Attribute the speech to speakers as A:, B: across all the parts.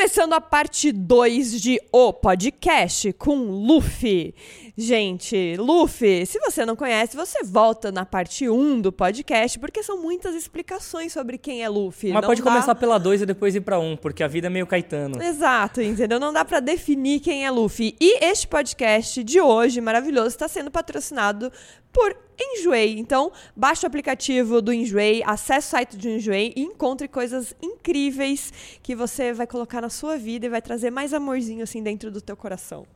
A: Começando a parte 2 de O Podcast com Luffy. Gente, Luffy, se você não conhece, você volta na parte 1 um do podcast, porque são muitas explicações sobre quem é Luffy.
B: Mas
A: Não
B: pode
A: dá-
B: começar pela 2 e depois ir pra 1, um, porque a vida é meio Caetano.
A: Exato, entendeu? Não dá pra definir quem é Luffy. E este podcast de hoje, maravilhoso, está sendo patrocinado por Enjoei. Então, baixe o aplicativo do Enjoei, acesse o site do Enjoei e encontre coisas incríveis que você vai colocar na sua vida e vai trazer mais amorzinho assim dentro do teu coração.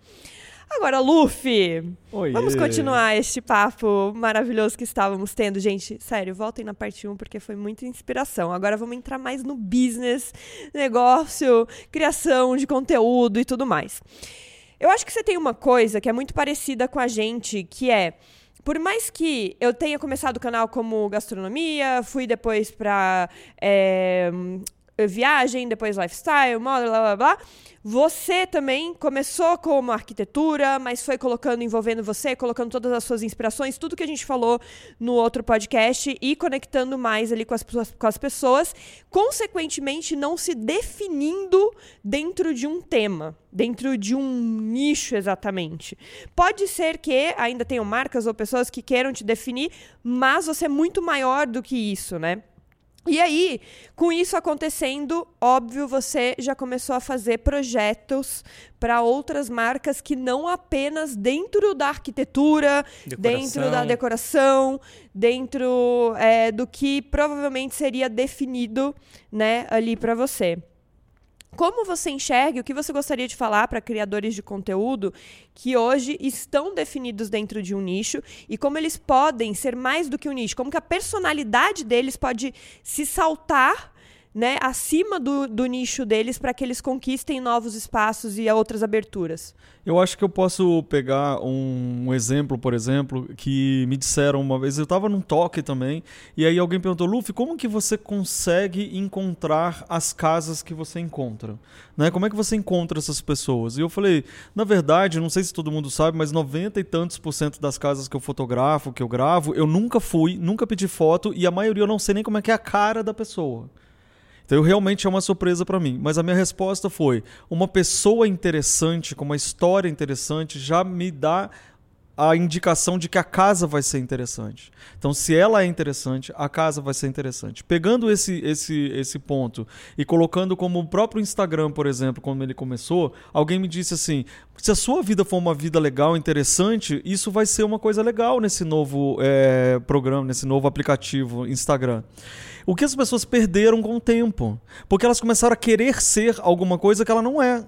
A: Agora, Luffy,
C: Oiê.
A: vamos continuar este papo maravilhoso que estávamos tendo. Gente, sério, voltem na parte 1 porque foi muita inspiração. Agora vamos entrar mais no business, negócio, criação de conteúdo e tudo mais. Eu acho que você tem uma coisa que é muito parecida com a gente, que é por mais que eu tenha começado o canal como gastronomia, fui depois pra é, viagem, depois lifestyle, moda, blá blá blá. Você também começou como arquitetura, mas foi colocando, envolvendo você, colocando todas as suas inspirações, tudo que a gente falou no outro podcast e conectando mais ali com as, pessoas- com as pessoas, consequentemente não se definindo dentro de um tema, dentro de um nicho exatamente. Pode ser que ainda tenham marcas ou pessoas que queiram te definir, mas você é muito maior do que isso, né? E aí, com isso acontecendo, óbvio, você já começou a fazer projetos para outras marcas que não apenas dentro da arquitetura, dentro da decoração, dentro é, do que provavelmente seria definido, né, ali para você. Como você enxerga, o que você gostaria de falar para criadores de conteúdo que hoje estão definidos dentro de um nicho e como eles podem ser mais do que um nicho? Como que a personalidade deles pode se saltar né, acima do, do nicho deles para que eles conquistem novos espaços e outras aberturas?
C: Eu acho que eu posso pegar um, um exemplo, por exemplo, que me disseram uma vez, eu estava num toque também, e aí alguém perguntou, Luffy, como que você consegue encontrar as casas que você encontra? Né? Como é que você encontra essas pessoas? E eu falei, na verdade, não sei se todo mundo sabe, mas 90 e tantos por cento das casas que eu fotografo, que eu gravo, eu nunca fui, nunca pedi foto, e a maioria eu não sei nem como é que é a cara da pessoa. Então realmente é uma surpresa para mim. Mas a minha resposta foi: uma pessoa interessante, com uma história interessante, já me dá a indicação de que a casa vai ser interessante. Então, se ela é interessante, a casa vai ser interessante. Pegando esse, esse, esse ponto e colocando como o próprio Instagram, por exemplo, quando ele começou, alguém me disse assim: se a sua vida for uma vida legal, interessante, isso vai ser uma coisa legal nesse novo eh, programa, nesse novo aplicativo Instagram. O que as pessoas perderam com o tempo? Porque elas começaram a querer ser alguma coisa que ela não é.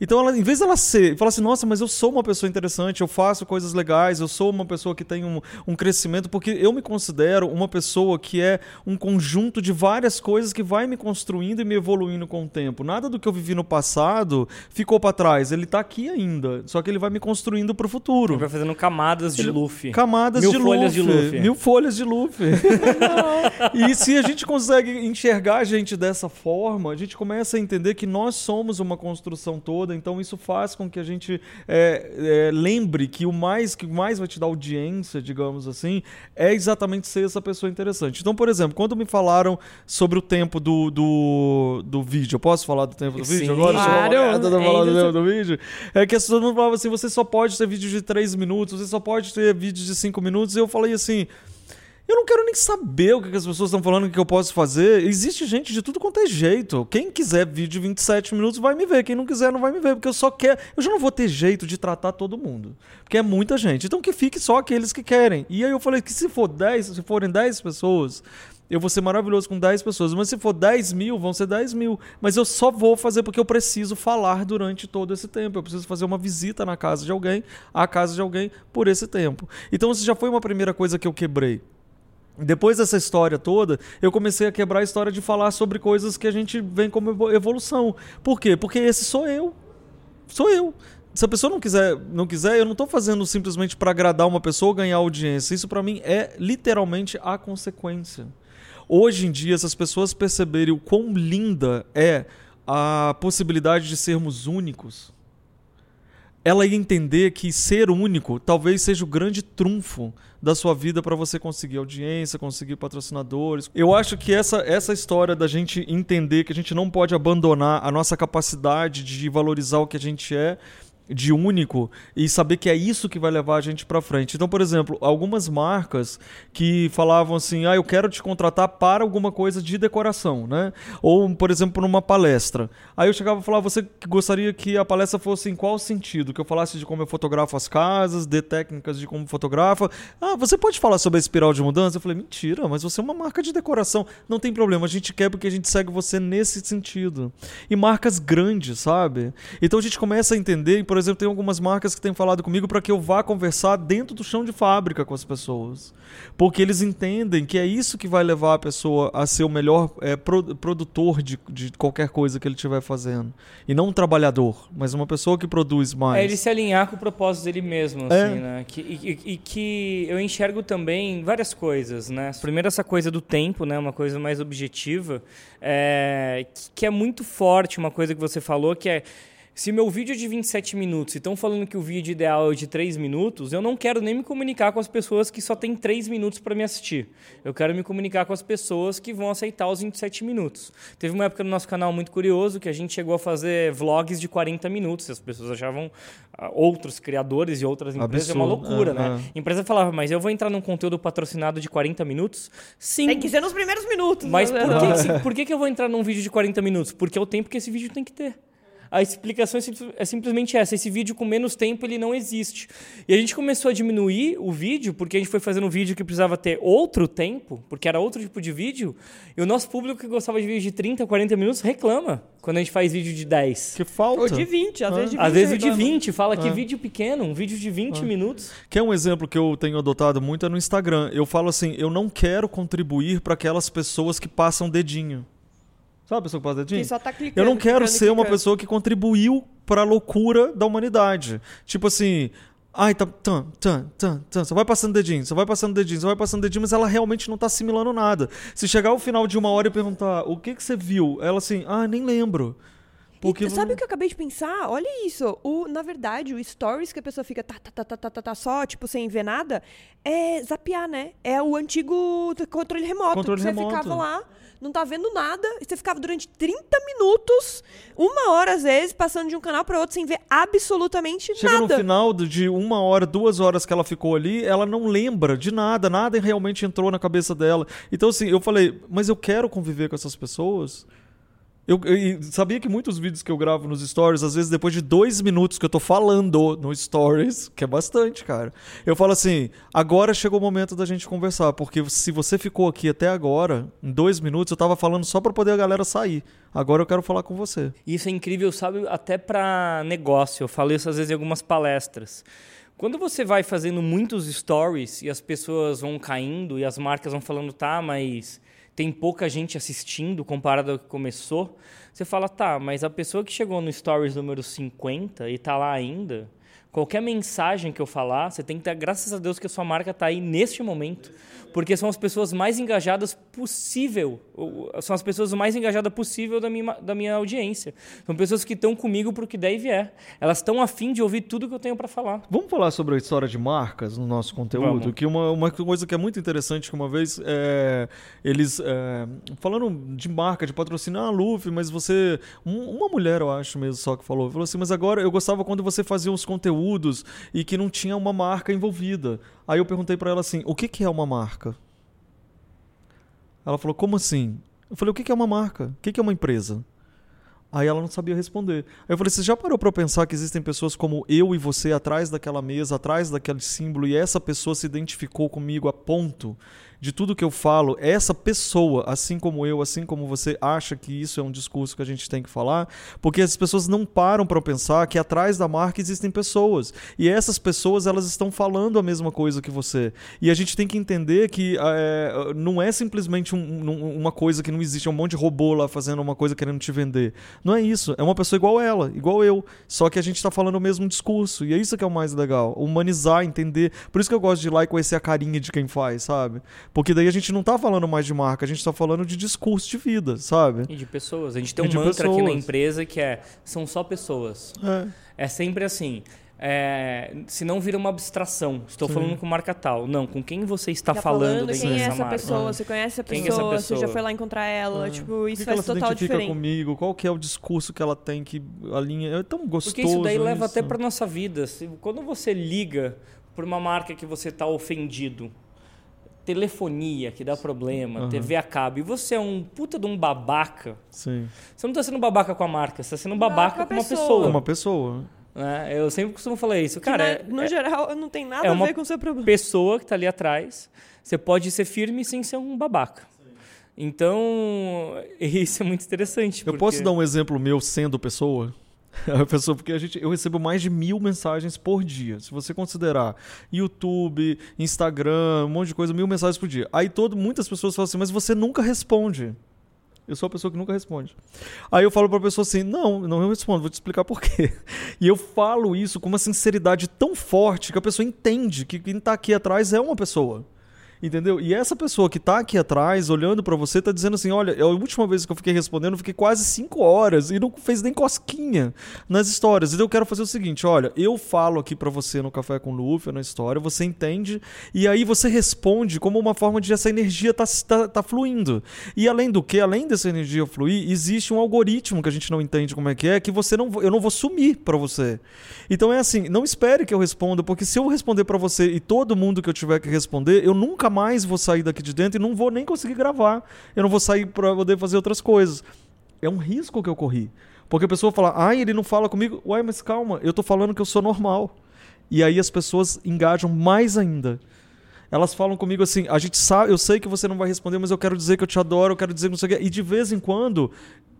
C: Então, ela, em vez dela ser, falar assim, nossa, mas eu sou uma pessoa interessante, eu faço coisas legais, eu sou uma pessoa que tem um, um crescimento, porque eu me considero uma pessoa que é um conjunto de várias coisas que vai me construindo e me evoluindo com o tempo. Nada do que eu vivi no passado ficou para trás, ele tá aqui ainda, só que ele vai me construindo para o futuro.
B: Ele vai fazendo camadas de
C: Ele-
B: Luffy.
C: Camadas
B: Mil
C: de,
B: folhas de
C: Luffy.
B: Luffy.
C: Mil folhas de Luffy. e se a gente consegue enxergar a gente dessa forma, a gente começa a entender que nós somos uma construção toda, então isso faz com que a gente é, é, lembre que o mais que mais vai te dar audiência, digamos assim, é exatamente ser essa pessoa interessante. Então, por exemplo, quando me falaram sobre o tempo do, do, do vídeo, eu posso falar do tempo do
B: Sim.
C: vídeo agora?
A: Claro.
C: Eu tô
A: É
C: falando do
A: isso.
C: tempo do vídeo. É que as pessoas me falavam assim, você só pode ter vídeo de 3 minutos, você só pode ter vídeo de 5 minutos, e eu falei assim... Eu não quero nem saber o que as pessoas estão falando que eu posso fazer. Existe gente de tudo quanto é jeito. Quem quiser vídeo de 27 minutos vai me ver. Quem não quiser não vai me ver. Porque eu só quero. Eu já não vou ter jeito de tratar todo mundo. Porque é muita gente. Então que fique só aqueles que querem. E aí eu falei que se for 10, se forem 10 pessoas, eu vou ser maravilhoso com 10 pessoas. Mas se for 10 mil, vão ser 10 mil. Mas eu só vou fazer porque eu preciso falar durante todo esse tempo. Eu preciso fazer uma visita na casa de alguém, à casa de alguém, por esse tempo. Então isso já foi uma primeira coisa que eu quebrei. Depois dessa história toda, eu comecei a quebrar a história de falar sobre coisas que a gente vem como evo- evolução. Por quê? Porque esse sou eu. Sou eu. Se a pessoa não quiser, não quiser, eu não estou fazendo simplesmente para agradar uma pessoa ou ganhar audiência. Isso para mim é literalmente a consequência. Hoje em dia, se as pessoas perceberem o quão linda é a possibilidade de sermos únicos, ela ia entender que ser único talvez seja o grande trunfo da sua vida para você conseguir audiência, conseguir patrocinadores. Eu acho que essa, essa história da gente entender que a gente não pode abandonar a nossa capacidade de valorizar o que a gente é de único e saber que é isso que vai levar a gente para frente. Então, por exemplo, algumas marcas que falavam assim: "Ah, eu quero te contratar para alguma coisa de decoração", né? Ou, por exemplo, numa palestra. Aí eu chegava e falava: "Você gostaria que a palestra fosse em qual sentido? Que eu falasse de como eu fotografo as casas, de técnicas de como fotografa? Ah, você pode falar sobre a espiral de mudança?" Eu falei: "Mentira, mas você é uma marca de decoração. Não tem problema, a gente quer porque a gente segue você nesse sentido." E marcas grandes, sabe? Então a gente começa a entender, por por exemplo, tem algumas marcas que têm falado comigo para que eu vá conversar dentro do chão de fábrica com as pessoas. Porque eles entendem que é isso que vai levar a pessoa a ser o melhor é, pro, produtor de, de qualquer coisa que ele estiver fazendo. E não um trabalhador, mas uma pessoa que produz mais.
B: É ele se alinhar com o propósito dele mesmo,
C: É.
B: assim, né? Que, e, e que eu enxergo também várias coisas, né? Primeiro essa coisa do tempo, né? Uma coisa mais objetiva, é, que- que é muito forte, uma coisa que você falou, que é se meu vídeo é de 27 minutos e estão falando que o vídeo ideal é de 3 minutos, eu não quero nem me comunicar com as pessoas que só têm 3 minutos para me assistir. Eu quero me comunicar com as pessoas que vão aceitar os 27 minutos. Teve uma época no nosso canal muito curioso que a gente chegou a fazer vlogs de 40 minutos. e As pessoas achavam ah, outros criadores e outras empresas é uma
C: Absurdo,
B: loucura,
C: é,
B: né? A empresa falava, mas eu vou entrar num conteúdo patrocinado de 40 minutos? Sim.
A: Tem que ser nos primeiros minutos.
B: Mas
A: né?
B: por que, por que, que eu vou entrar num vídeo de 40 minutos? Porque é o tempo que esse vídeo tem que ter. A explicação é, simples- é simplesmente essa. Esse vídeo com menos tempo ele não existe. E a gente começou a diminuir o vídeo, porque a gente foi fazendo um vídeo que precisava ter outro tempo, porque era outro tipo de vídeo. E o nosso público que gostava de vídeo de 30, 40 minutos reclama quando a gente faz vídeo de 10.
C: Que falta.
A: Ou de 20, às vezes de 20.
B: Às vezes o de
A: reclama.
B: 20, fala que
C: Ah.
B: vídeo pequeno, um vídeo de 20 minutos.
C: Que é um exemplo que eu tenho adotado muito é no Instagram. Eu falo assim, eu não quero contribuir para aquelas pessoas que passam dedinho. Sabe a pessoa que passa dedinho?
A: Que só tá clicando.
C: Eu não quero
A: clicando
C: ser uma
A: clicando.
C: pessoa que contribuiu para a loucura da humanidade. Tipo assim, ai, tá, tan, tan, tan, tan, só vai passando dedinho, só vai passando dedinho, só vai passando dedinho, mas ela realmente não tá assimilando nada. Se chegar ao final de uma hora e perguntar, o que que você viu? Ela assim, ah, nem lembro. Porque
A: E sabe o que eu acabei de pensar? Olha isso. O, na verdade, o stories que a pessoa fica tá, tá, tá, tá, tá, tá, tá, só, tipo, sem ver nada, é zapear, né? É o antigo controle remoto.
C: Controle
A: que você
C: remoto.
A: ficava lá, não tá vendo nada, e você ficava durante 30 minutos, uma hora às vezes, passando de um canal para outro sem ver absolutamente
C: Chega no
A: nada.
C: final do- de uma hora, duas horas que ela ficou ali, ela não lembra de nada, nada realmente entrou na cabeça dela. Então, assim, eu falei, mas eu quero conviver com essas pessoas. Eu, eu- sabia que muitos vídeos que eu gravo nos stories, às vezes depois de dois minutos que eu tô falando no stories, que é bastante, cara, eu falo assim: agora chegou o momento da gente conversar, porque se você ficou aqui até agora, em dois minutos, eu tava falando só pra poder a galera sair. Agora eu quero falar com você.
B: Isso é incrível, sabe, até para negócio. Eu falo isso às vezes em algumas palestras. Quando você vai fazendo muitos stories e as pessoas vão caindo e as marcas vão falando, tá, mas tem pouca gente assistindo comparado ao que começou, você fala, tá, mas a pessoa que chegou no stories número 50 e tá lá ainda, qualquer mensagem que eu falar, você tem que dar graças a Deus que a sua marca tá aí neste momento, porque são as pessoas mais engajadas possível, são as pessoas mais engajadas possível da minha, da minha audiência. São pessoas que estão comigo pro que der e vier. Elas estão afim de ouvir tudo que eu tenho para falar.
C: Vamos falar sobre a história de marcas no nosso conteúdo?
B: Vamos.
C: Que uma, uma coisa que é muito interessante que uma vez é, eles é, falando de marca, de patrocínio, ah, Luffy, mas você. um- uma mulher, eu acho mesmo, só que falou, falou assim, mas agora eu gostava quando você fazia os conteúdos e que não tinha uma marca envolvida. Aí eu perguntei pra ela assim, o que, que é uma marca? Ela falou, como assim? Eu falei, o que, que é uma marca? O que, que é uma empresa? Aí ela não sabia responder. Aí eu falei: você já parou pra pensar que existem pessoas como eu e você atrás daquela mesa, atrás daquele símbolo, e essa pessoa se identificou comigo a ponto de tudo que eu falo, essa pessoa, assim como eu, assim como você, acha que isso é um discurso que a gente tem que falar? Porque as pessoas não param pra pensar que atrás da marca existem pessoas. E essas pessoas, elas estão falando a mesma coisa que você. E a gente tem que entender que é, não é simplesmente um- um- uma coisa que não existe, é um monte de robô lá fazendo uma coisa querendo te vender. Não é isso. É uma pessoa igual ela, igual eu. Só que a gente tá falando o mesmo discurso. E é isso que é o mais legal. Humanizar, entender. Por isso que eu gosto de ir lá e conhecer a carinha de quem faz, sabe? Porque daí a gente não tá falando mais de marca, a gente tá falando de discurso de vida, sabe?
B: E de pessoas. A gente tem
C: E
B: um
C: de
B: mantra aqui na
C: pessoas.
B: empresa que é: são só pessoas.
C: É.
B: É sempre assim. é, senão vira uma abstração. Estou falando com marca tal. Não, com quem você está
A: Tá
B: falando,
A: falando
B: dentro
A: quem é essa
B: marca.
A: pessoa, você conhece essa
B: Quem é
A: pessoa, você já
B: pessoa?
A: foi lá encontrar ela, tipo,
C: Por
A: isso
C: que que
A: faz
C: ela se
A: total
C: identifica
A: diferença.
C: comigo? Qual que é o discurso que ela tem que a linha é tão gostoso.
B: Porque isso daí leva até
C: isso.
B: para nossa vida. Se- Quando você liga por uma marca que você está ofendido, telefonia que dá problema,
C: Aham.
B: TV a cabo, e você é um puta de um babaca,
C: Sim.
B: você não está sendo babaca com a marca, você está sendo babaca
A: com
B: uma
A: pessoa.
B: pessoa.
C: Uma pessoa.
B: né? Eu sempre costumo falar isso. Cara,
A: na-
B: é,
A: no
B: é
A: geral, não tem nada
B: é
A: a ver com o seu problema.
B: pessoa que está ali atrás. Você pode ser firme sem ser um babaca. Então, isso é muito interessante.
C: Eu posso dar um exemplo meu sendo pessoa? A pessoa, porque a gente, eu recebo mais de mil mensagens por dia. Se você considerar YouTube, Instagram, um monte de coisa, mil mensagens por dia. Aí todo, muitas pessoas falam assim, mas você nunca responde. Eu sou a pessoa que nunca responde. Aí eu falo pra pessoa assim: não, não respondo, vou te explicar por quê. E eu falo isso com uma sinceridade tão forte que a pessoa entende que quem tá aqui atrás é uma pessoa. Entendeu? E essa pessoa que tá aqui atrás, olhando pra você, tá dizendo assim: olha, a última vez que eu fiquei respondendo, eu fiquei quase cinco horas e não fez nem cosquinha nas histórias. Então eu quero fazer o seguinte: olha, eu falo aqui pra você no Café com Luffy, na história, você entende, e aí você responde como uma forma de essa energia tá, tá, tá fluindo. E além do que, além dessa energia fluir, existe um algoritmo que a gente não entende como é que é, que você não, eu não vou sumir pra você. Então é assim, não espere que eu responda, porque se eu responder pra você e todo mundo que eu tiver que responder, eu nunca mais vou sair daqui de dentro e não vou nem conseguir gravar. Eu não vou sair pra poder fazer outras coisas. É um risco que eu corri. Porque a pessoa fala, ai, ele não fala comigo. Ué, mas calma, eu tô falando que eu sou normal. E aí as pessoas engajam mais ainda. Elas falam comigo assim, a gente sabe, eu sei que você não vai responder, mas eu quero dizer que eu te adoro, eu quero dizer que não sei o quê. E de vez em quando,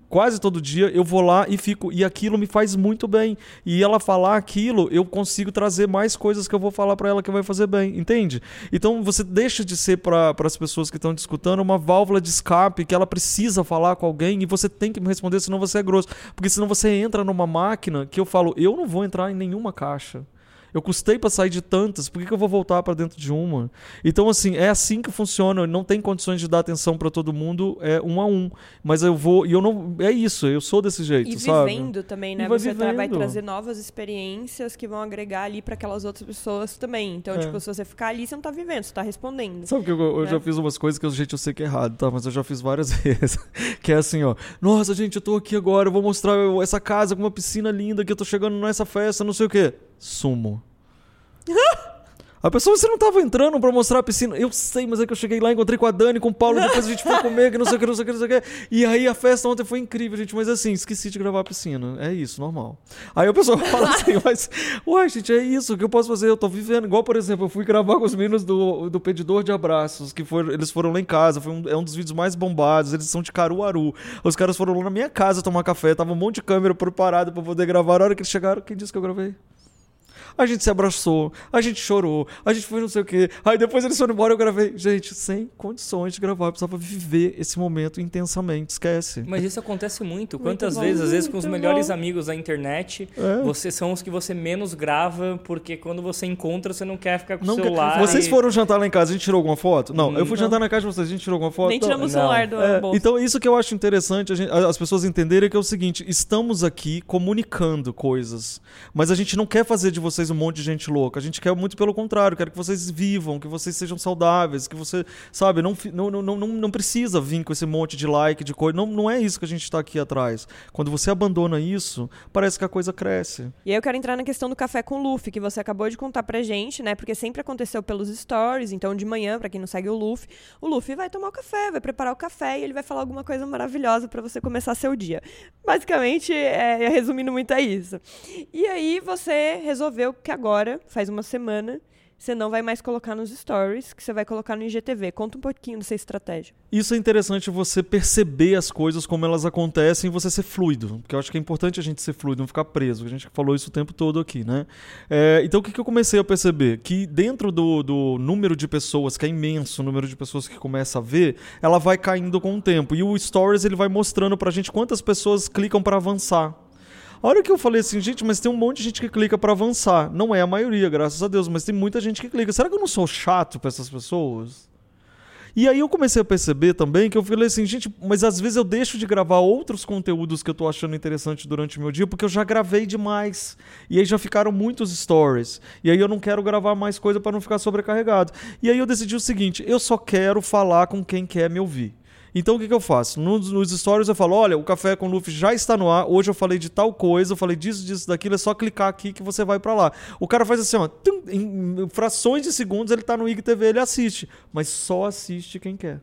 C: quase todo dia, eu vou lá e fico, e aquilo me faz muito bem. E ela falar aquilo, eu consigo trazer mais coisas que eu vou falar pra ela que vai fazer bem, entende? Então você deixa de ser para as pessoas que estão te escutando uma válvula de escape que ela precisa falar com alguém e você tem que me responder, senão você é grosso. Porque senão você entra numa máquina que eu falo, eu não vou entrar em nenhuma caixa. Eu custei pra sair de tantas, por que, que eu vou voltar pra dentro de uma? Então, assim, é assim que funciona. Não tem condições de dar atenção pra todo mundo, é um a um. Mas eu vou. E eu não. É isso, eu sou desse jeito,
A: E
C: sabe?
A: vivendo também,
C: E
A: né?
C: vai
A: Você tra- vai
C: vivendo.
A: trazer novas experiências que vão agregar ali pra aquelas outras pessoas também. Então,
C: É.
A: tipo, se você ficar ali, você não tá vivendo, você tá respondendo.
C: Sabe que eu, eu
A: né?
C: já fiz umas coisas que, gente, eu sei que é errado, tá? Mas eu já fiz várias vezes. que é assim, ó. Nossa, gente, eu tô aqui agora, eu vou mostrar essa casa com uma piscina linda que eu tô chegando nessa festa, não sei o quê. Sumo. A pessoa, você não tava entrando pra mostrar a piscina. Eu sei, mas é que eu cheguei lá, encontrei com a Dani, com o Paulo, depois a gente foi comer, que não sei o que, não sei o que, não sei o que. E aí a festa ontem foi incrível, gente. Mas assim, esqueci de gravar a piscina. É isso, normal. Aí a pessoa fala assim, mas, uai, gente, é isso o que eu posso fazer. Eu tô vivendo. Igual, por exemplo, eu fui gravar com os meninos do, do Pedidor de Abraços, que foram, eles foram lá em casa. Foi um, é um dos vídeos mais bombados. Eles são de Caruaru. Os caras foram lá na minha casa tomar café. Tava um monte de câmera preparada pra poder gravar. A hora que eles chegaram, quem disse que eu gravei? A gente se abraçou, a gente chorou, a gente foi não sei o quê. Aí depois eles foram embora eu gravei. Gente, sem condições de gravar, eu precisava viver esse momento intensamente, esquece.
B: Mas isso acontece muito.
A: Muito
B: Quantas
A: bom,
B: vezes, às vezes, com os melhores
A: bom.
B: amigos da internet,
C: É.
B: você são os que você menos grava, porque quando você encontra, você não quer ficar com o
C: Não quer-
B: celular.
C: Vocês
B: e-
C: foram jantar lá em casa, a gente tirou alguma foto? Não, eu fui
B: Não.
C: jantar na casa de vocês, a gente tirou alguma foto?
A: Nem
C: Não.
A: tiramos o
B: não.
A: celular do
C: É,
A: bolso.
C: então, isso que eu acho interessante a gente- as pessoas entenderem que é o seguinte: estamos aqui comunicando coisas, mas a gente não quer fazer de vocês um monte de gente louca. A gente quer muito pelo contrário, quer que vocês vivam, que vocês sejam saudáveis, que você, sabe, não, não, não, não, não, precisa vir com esse monte de like, de coisa. Não, não é isso que a gente está aqui atrás. Quando você abandona isso, parece que a coisa cresce.
A: E aí eu quero entrar na questão do café com o Luffy, que você acabou de contar pra gente, né? Porque sempre aconteceu pelos stories, então de manhã, pra quem não segue o Luffy, o Luffy vai tomar o café, vai preparar o café e ele vai falar alguma coisa maravilhosa pra você começar seu dia. Basicamente, é, resumindo muito é isso. E aí você resolveu que agora, faz uma semana, você não vai mais colocar nos stories, que você vai colocar no IGTV. Conta um pouquinho dessa estratégia.
C: Isso é interessante você perceber as coisas como elas acontecem e você ser fluido. Porque eu acho que é importante a gente ser fluido, não ficar preso. A gente falou isso o tempo todo aqui, né? É, então o que, eu comecei a perceber? Que dentro do, do número de pessoas, que é imenso o número de pessoas que começa a ver, ela vai caindo com o tempo. E o Stories ele vai mostrando pra gente quantas pessoas clicam para avançar. A hora que eu falei assim, gente, mas tem um monte de gente que clica pra avançar. Não é a maioria, graças a Deus, mas tem muita gente que clica. Será que eu não sou chato pra essas pessoas? E aí eu comecei a perceber também que eu falei assim, gente, mas às vezes eu deixo de gravar outros conteúdos que eu tô achando interessante durante o meu dia, porque eu já gravei demais. E aí já ficaram muitos stories. E aí eu não quero gravar mais coisa para não ficar sobrecarregado. E aí eu decidi o seguinte, eu só quero falar com quem quer me ouvir. Então o que, que eu faço? Nos, nos, stories eu falo: olha, o Café com Luffy já está no ar. Hoje eu falei de tal coisa, eu falei disso, disso, daquilo. É só clicar aqui que você vai para lá. O cara faz assim, ó, tum, em frações de segundos ele tá no IGTV, ele assiste. Mas só assiste quem quer.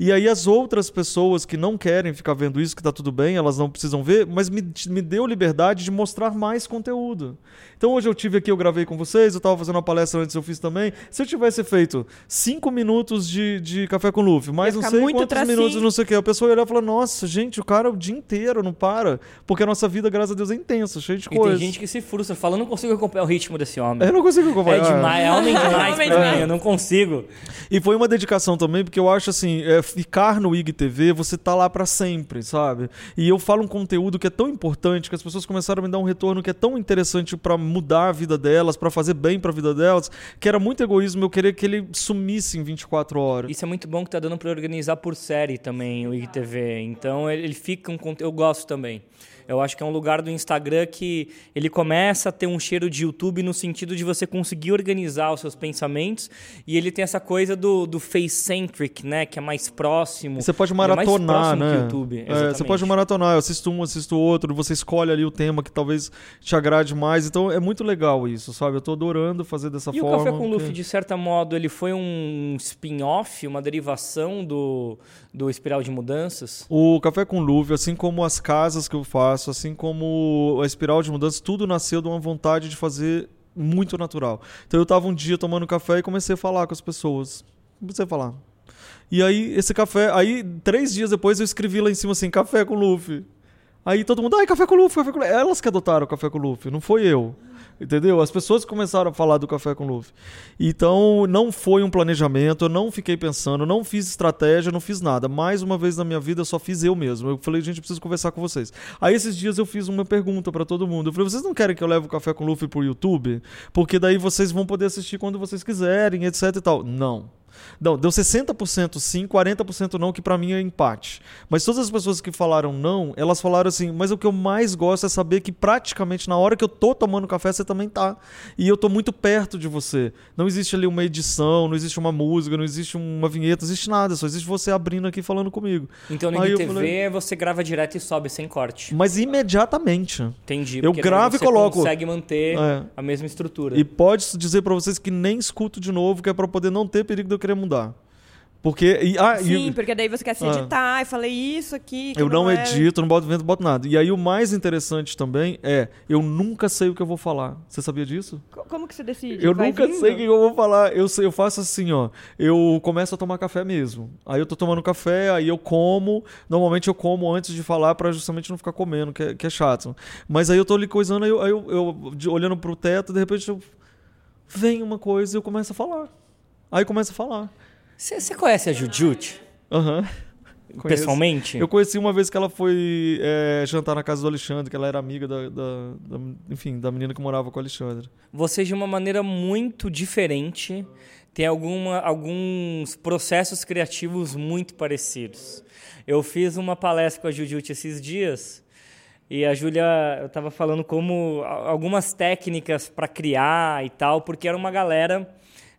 C: E aí as outras pessoas que não querem ficar vendo isso, que tá tudo bem, elas não precisam ver, mas me, me deu liberdade de mostrar mais conteúdo. Então hoje eu tive aqui, eu gravei com vocês, eu estava fazendo uma palestra antes, eu fiz também. Se eu tivesse feito cinco minutos de, de café com Luffy, mais não sei quantos tracinho. minutos, não sei o que, a pessoa ia olhar e falar, nossa, gente, o cara o dia inteiro não para, porque a nossa vida, graças a Deus, é intensa, cheia de coisas.
B: E tem gente que se frustra, fala, não consigo acompanhar o ritmo desse homem.
C: Eu não consigo acompanhar.
B: É demais, é homem demais pra mim, eu não consigo.
C: E foi uma dedicação também, porque eu acho assim, é, ficar no IG TV, você tá lá para sempre, sabe? E eu falo um conteúdo que é tão importante, que as pessoas começaram a me dar um retorno que é tão interessante para mudar a vida delas, para fazer bem para a vida delas, que era muito egoísmo eu querer que ele sumisse em 24 horas.
B: Isso é muito bom que tá dando para organizar por série também o IGTV. Então ele fica um conteúdo eu gosto também. Eu acho que é um lugar do Instagram que ele começa a ter um cheiro de YouTube no sentido de você conseguir organizar os seus pensamentos e ele tem essa coisa do, do face-centric, né? Que é mais próximo.
C: Você pode maratonar, é né? YouTube. É, você pode maratonar, eu assisto um, assisto outro, você escolhe ali o tema que talvez te agrade mais. Então é muito legal isso, sabe? Eu tô adorando fazer dessa
B: e
C: forma.
B: E o Café com Luffy, de certo modo, ele foi um spin-off, uma derivação do, do Espiral de Mudanças?
C: O Café com Luffy, assim como as casas que eu faço, assim como a espiral de mudança, tudo nasceu de uma vontade de fazer muito natural. Então eu estava um dia tomando café e comecei a falar com as pessoas. Comecei a falar. E aí, esse café. Aí, três dias depois, eu escrevi lá em cima assim: café com Luffy. Aí todo mundo, ai, café com Luffy, café com Luffy. Elas que adotaram o café com Luffy, não foi eu. Entendeu? As pessoas começaram a falar do café com Luffy. Então, não foi um planejamento, eu não fiquei pensando, não fiz estratégia, não fiz nada. Mais uma vez na minha vida, eu só fiz eu mesmo. Eu falei, gente, eu preciso conversar com vocês. Aí, esses dias, eu fiz uma pergunta para todo mundo. Eu falei, vocês não querem que eu leve o café com Luffy pro YouTube? Porque daí vocês vão poder assistir quando vocês quiserem, etc e tal. Não. Não, deu 60% sim, 40% não, que para mim é empate. Mas todas as pessoas que falaram não, elas falaram assim, mas o que eu mais gosto é saber que praticamente na hora que eu tô tomando café, você também tá. E eu tô muito perto de você. Não existe ali uma edição, não existe uma música, não existe uma vinheta, não existe nada, só existe você abrindo aqui falando comigo.
B: Então no IGTV falei, você grava direto e sobe sem corte.
C: Mas imediatamente.
B: Entendi.
C: Eu gravo e coloco.
B: consegue manter é. a mesma estrutura.
C: E pode dizer para vocês que nem escuto de novo, que é para poder não ter perigo eu querer mudar. Porque. E, ah,
A: Sim,
C: e,
A: porque daí você quer se ah. editar e falei isso aqui.
C: eu não,
A: não
C: é... edito, não boto vento, boto nada. E aí o mais interessante também é, eu nunca sei o que eu vou falar. Você sabia disso?
A: Como que você decide?
C: Eu Vai nunca vindo? sei o que eu vou falar. Eu, sei, eu faço assim, ó. Eu começo a tomar café mesmo. Aí eu tô tomando café, aí eu como. Normalmente eu como antes de falar para justamente não ficar comendo, que é, que é, chato. Mas aí eu tô ali coisando, aí eu, aí eu, eu de, olhando pro teto, de repente eu, vem uma coisa e eu começo a falar. Aí começa a falar.
B: Você conhece a Jujut?
C: Aham.
B: Uhum. Pessoalmente?
C: Eu conheci uma vez que ela foi é, jantar na casa do Alexandre, que ela era amiga da, da, da, enfim, da menina que morava com o Alexandre.
B: Vocês, de uma maneira muito diferente, têm alguma, alguns processos criativos muito parecidos. Eu fiz uma palestra com a Jujut esses dias e a Júlia estava falando como algumas técnicas para criar e tal, porque era uma galera.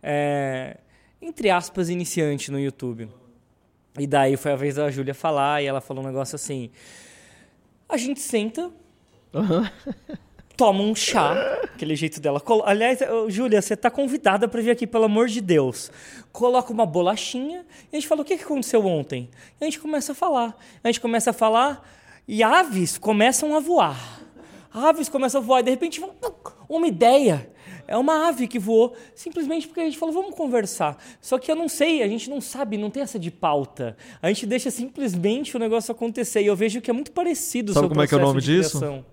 B: É, entre aspas, iniciante no YouTube. E daí foi a vez da Júlia falar, e ela falou um negócio assim: a gente senta, uhum. toma um chá, aquele jeito dela. Aliás, Júlia, você está convidada para vir aqui, pelo amor de Deus. Coloca uma bolachinha, e a gente fala: o que aconteceu ontem? E a gente começa a falar. A gente começa a falar, e aves começam a voar. Aves começam a voar, e de repente, uma ideia é uma ave que voou, simplesmente porque a gente falou, vamos conversar. Só que eu não sei, a gente não sabe, não tem essa de pauta. A gente deixa simplesmente o negócio acontecer. E eu vejo que é muito parecido
C: Sabe como é que é o nome disso?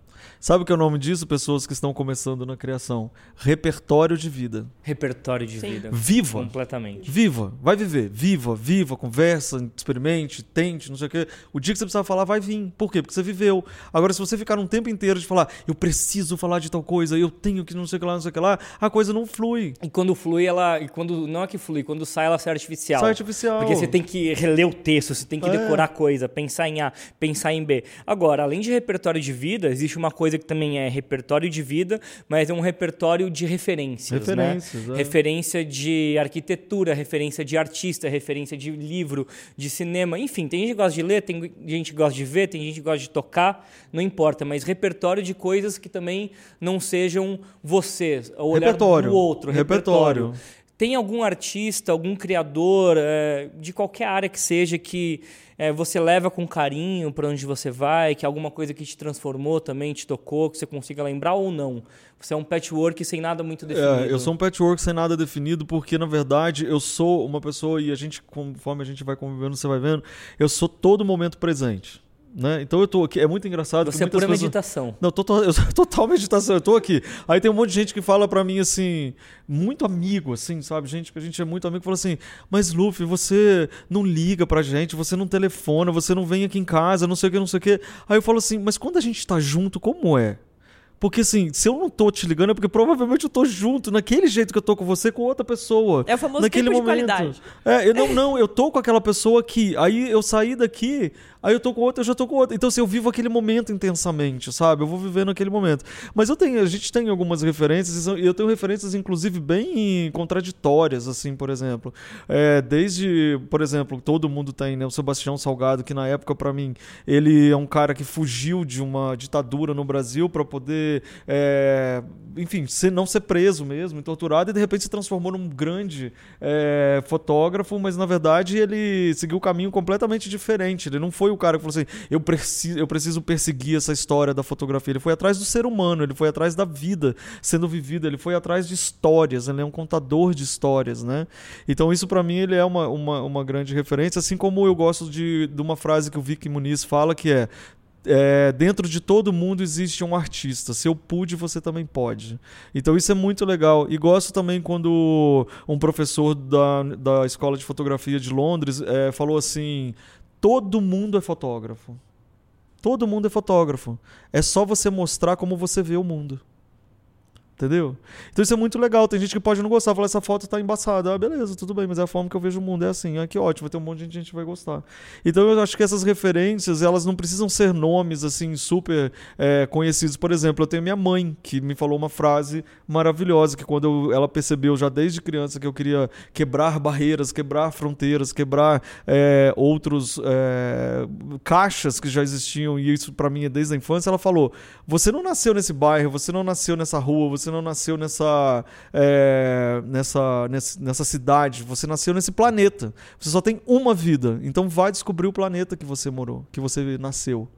C: Sabe o que é o nome disso, pessoas que estão começando na criação? Repertório de vida.
B: Repertório de
A: Sim.
B: vida.
C: Viva.
B: Completamente.
C: Viva, vai viver, viva, viva, conversa, experimente, tente, não sei o quê. O dia que você precisar falar, vai vir. Por quê? Porque você viveu. Agora, se você ficar um tempo inteiro de falar, eu preciso falar de tal coisa, eu tenho que não sei o que lá, não sei o que lá, a coisa não flui.
B: E quando flui, ela. E quando. Não é que flui, quando sai, ela sai artificial.
C: Sai artificial.
B: Porque você tem que reler o texto, você tem que
C: É.
B: decorar coisa, pensar em A, pensar em B. Agora, além de repertório de vida, existe uma coisa que também é repertório de vida, mas é um repertório de referências.
C: Referências,
B: né?
C: é.
B: Referência de arquitetura, referência de artista, referência de livro, de cinema. Enfim, tem gente que gosta de ler, tem gente que gosta de ver, tem gente que gosta de tocar, não importa, mas repertório de coisas que também não sejam você, o olhar
C: Repertório.
B: do outro.
C: Repertório.
B: Tem algum artista, algum criador, é, de qualquer área que seja, que é, você leva com carinho para onde você vai, que é alguma coisa que te transformou também, te tocou, que você consiga lembrar ou não? Você é um patchwork sem nada muito definido.
C: É, eu sou um patchwork sem nada definido, porque na verdade eu sou uma pessoa, e a gente, conforme a gente vai convivendo, você vai vendo, eu sou todo momento presente. Né? Então eu tô aqui, é muito engraçado.
B: Você é pura
C: pessoas-
B: meditação.
C: Não, total, eu sou total meditação, eu tô aqui. Aí tem um monte de gente que fala pra mim assim, muito amigo, assim, sabe? Gente que a gente é muito amigo, fala assim, mas Luffy, você não liga pra gente, você não telefona, você não vem aqui em casa, não sei o que, não sei o que. Aí eu falo assim, mas quando a gente tá junto, como é? Porque assim, se eu não tô te ligando é porque provavelmente eu tô junto, naquele jeito que eu tô com você, com outra pessoa.
A: É o famoso
C: naquele
A: tempo de
C: momento.
A: qualidade.
C: É, eu não, não, eu tô com aquela pessoa aqui. Aí eu saí daqui, aí eu tô com outra, eu já tô com outra. Então, assim, eu vivo aquele momento intensamente, sabe? Eu vou vivendo aquele momento. Mas eu tenho, a gente tem algumas referências, e eu tenho referências, inclusive, bem contraditórias, assim, por exemplo. É, desde, por exemplo, todo mundo tem, né? O Sebastião Salgado, que na época, pra mim, ele é um cara que fugiu de uma ditadura no Brasil pra poder, é, enfim, ser, não ser preso mesmo, torturado, e de repente se transformou num grande é, fotógrafo, mas na verdade ele seguiu um caminho completamente diferente. Ele não foi o cara que falou assim: eu preciso, eu preciso perseguir essa história da fotografia. Ele foi atrás do ser humano, ele foi atrás da vida sendo vivida, ele foi atrás de histórias, ele é um contador de histórias, né? Então isso pra mim ele é uma, uma, uma grande referência, assim como eu gosto de, de uma frase que o Vicky Muniz fala que é é, dentro de todo mundo existe um artista. Se eu pude, você também pode. Então isso é muito legal. E gosto também quando um professor da, da escola de fotografia de Londres é, falou assim: todo mundo é fotógrafo. Todo mundo é fotógrafo. É só você mostrar como você vê o mundo. Entendeu? Então isso é muito legal. Tem gente que pode não gostar, falar essa foto tá embaçada. Ah, beleza, tudo bem, mas é a forma que eu vejo o mundo. É assim, ah, que ótimo, vai ter um monte de gente que vai gostar. Então eu acho que essas referências, elas não precisam ser nomes assim super é, conhecidos. Por exemplo, eu tenho minha mãe, que me falou uma frase maravilhosa, que quando eu- ela percebeu já desde criança que eu queria quebrar barreiras, quebrar fronteiras, quebrar é, outros é, caixas que já existiam, e isso pra mim é desde a infância, ela falou: você não nasceu nesse bairro, você não nasceu nessa rua, você não nasceu nessa, é, nessa, nessa, nessa cidade, você nasceu nesse planeta. Você só tem uma vida. Então vai descobrir o planeta que você morou, que você nasceu.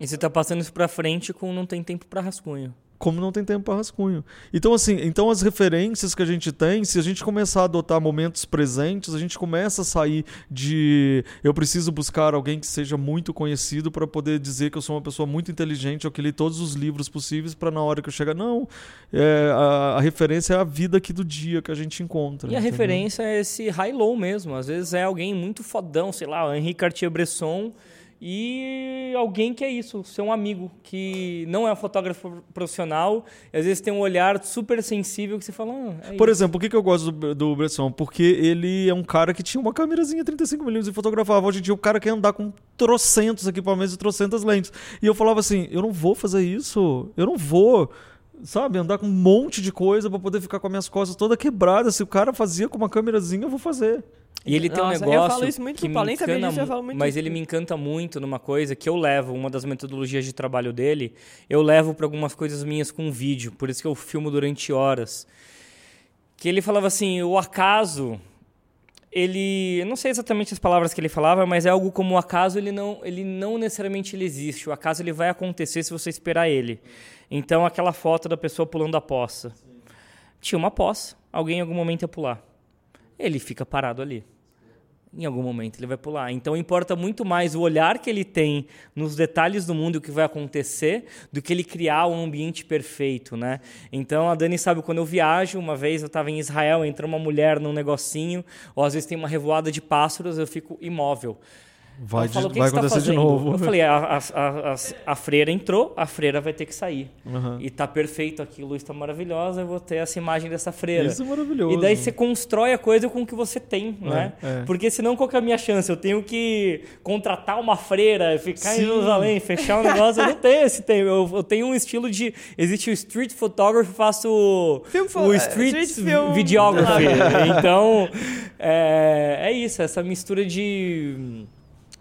B: E você tá passando isso pra frente com não tem tempo pra rascunho.
C: Como não tem tempo para rascunho. Então, assim, então as referências que a gente tem, se a gente começar a adotar momentos presentes, a gente começa a sair de eu preciso buscar alguém que seja muito conhecido para poder dizer que eu sou uma pessoa muito inteligente, ou que li todos os livros possíveis para na hora que eu chegar. Não. É, a, a referência é a vida aqui do dia que a gente encontra.
B: E a
C: entendeu?
B: referência é esse high-low mesmo. Às vezes é alguém muito fodão, sei lá, Henri Cartier-Bresson e alguém que é isso, ser um amigo, que não é um fotógrafo profissional, e às vezes tem um olhar super sensível que você fala, ah, é
C: Por exemplo, por que, que eu gosto do, do Bresson? Porque ele é um cara que tinha uma câmerazinha 35mm e fotografava. Hoje em dia o cara quer andar com trocentos equipamentos e trocentas lentes. E eu falava assim, eu não vou fazer isso, eu não vou... Sabe, andar com um monte de coisa pra poder ficar com as minhas costas toda quebrada. Se o cara fazia com uma câmerazinha, eu vou fazer.
B: E ele tem um
A: Nossa, eu
B: negócio
A: falo isso muito
B: que
A: pro
B: me
A: Paulo, nem sabia
B: encanta
A: disso, eu falo muito
B: mas
A: isso.
B: ele me encanta muito numa coisa que eu levo, uma das metodologias de trabalho dele, eu levo para algumas coisas minhas com vídeo, por isso que eu filmo durante horas. Que ele falava assim, o acaso, ele, não sei exatamente as palavras que ele falava, mas é algo como o acaso, ele não, ele não necessariamente ele existe, o acaso ele vai acontecer se você esperar ele. Então aquela foto da pessoa pulando a poça. Tinha uma poça, alguém em algum momento ia pular. Ele fica parado ali. Em algum momento ele vai pular. Então importa muito mais o olhar que ele tem nos detalhes do mundo, o que vai acontecer, do que ele criar um ambiente perfeito, né? Então a Dani sabe quando eu viajo, uma vez eu estava em Israel, entra uma mulher num negocinho, ou às vezes tem uma revoada de pássaros, eu fico imóvel.
C: Vai,
B: falou,
C: de-
B: "O que
C: vai
B: que tá
C: acontecer de
B: fazendo?"
C: novo.
B: Eu falei, a, a, a, a- freira entrou, a freira vai ter que sair.
C: Aham.
B: E tá perfeito aqui, luz tá maravilhosa, eu vou ter essa imagem dessa freira.
C: Isso é maravilhoso.
B: E daí você constrói a coisa com o que você tem, né?
C: é.
B: Porque senão qual que é a minha chance? Eu tenho que contratar uma freira, ficar
C: Sim.
B: em Jerusalém, fechar um negócio. Eu não tenho esse tempo. Eu, eu tenho um estilo de. Existe o street photography, faço
A: Film fo-
B: o street,
A: street film.
B: videography. então, é, é isso, essa mistura de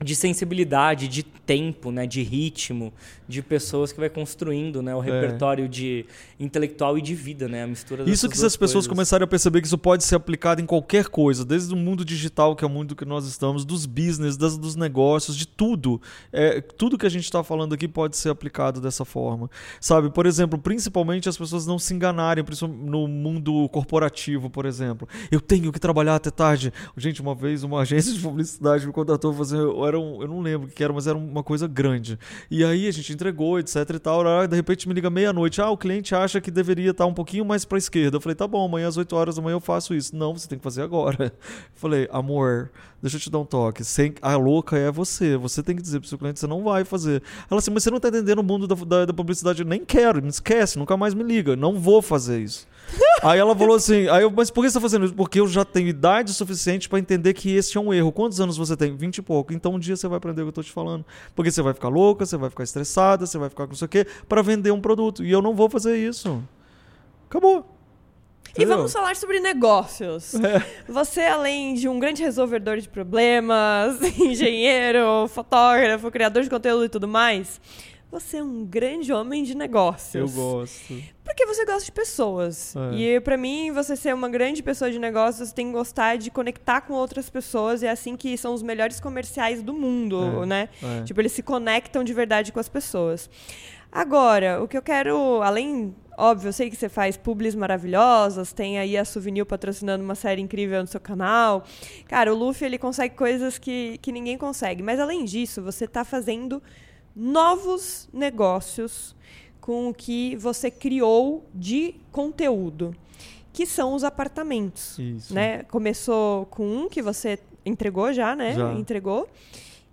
B: de sensibilidade, de tempo, né, de ritmo, de pessoas que vai construindo, né, o repertório de intelectual e de vida, né, a mistura
C: É. Isso que se as pessoas
B: coisas.
C: começarem a perceber que isso pode ser aplicado em qualquer coisa, desde o mundo digital, que é o mundo que nós estamos, dos business, das, dos negócios, de tudo. É, tudo que a gente está falando aqui pode ser aplicado dessa forma. Sabe, por exemplo, principalmente as pessoas não se enganarem, principalmente no mundo corporativo, por exemplo. Eu tenho que trabalhar até tarde. Gente, uma vez uma agência de publicidade me contratou fazer. Era um, eu não lembro o que era, mas era uma coisa grande. E aí a gente entregou, etc e tal. De repente me liga meia-noite. Ah, o cliente acha que deveria estar um pouquinho mais para a esquerda. Eu falei, tá bom, amanhã às 8 horas da manhã eu faço isso. Não, você tem que fazer agora. Eu falei, amor, deixa eu te dar um toque. Sem, a louca é você. Você tem que dizer pro seu cliente, você não vai fazer. Ela assim, mas você não tá entendendo o mundo da, da, da publicidade. Eu nem quero, me esquece, nunca mais me liga. Não vou fazer isso. Aí ela falou assim, aí eu, mas por que você tá fazendo isso? Porque eu já tenho idade suficiente para entender que esse é um erro. Quantos anos você tem? 20 e pouco. Então um dia você vai aprender o que eu tô te falando. Porque você vai ficar louca, você vai ficar estressada, você vai ficar com não sei o quê, para vender um produto. E eu não vou fazer isso. Acabou.
A: E
C: Entendeu?
A: vamos falar sobre negócios. Você, além de um grande resolvedor de problemas, engenheiro, fotógrafo, criador de conteúdo e tudo mais, você é um grande homem de negócios.
C: Eu gosto.
A: Porque você gosta de pessoas.
C: É.
A: E pra mim, você ser uma grande pessoa de negócios, você tem que gostar de conectar com outras pessoas. E é assim que são os melhores comerciais do mundo,
C: É,
A: né?
C: é.
A: Tipo, eles se conectam de verdade com as pessoas. Agora, o que eu quero, além, óbvio, eu sei que você faz publis maravilhosas, tem aí a Souvenir patrocinando uma série incrível no seu canal. Cara, o Luffy, ele consegue coisas que, que ninguém consegue. Mas além disso, você tá fazendo novos negócios com o que você criou de conteúdo, que são os apartamentos.
C: Isso.
A: Né? Começou com um que você entregou já, né?
C: Já.
A: Entregou.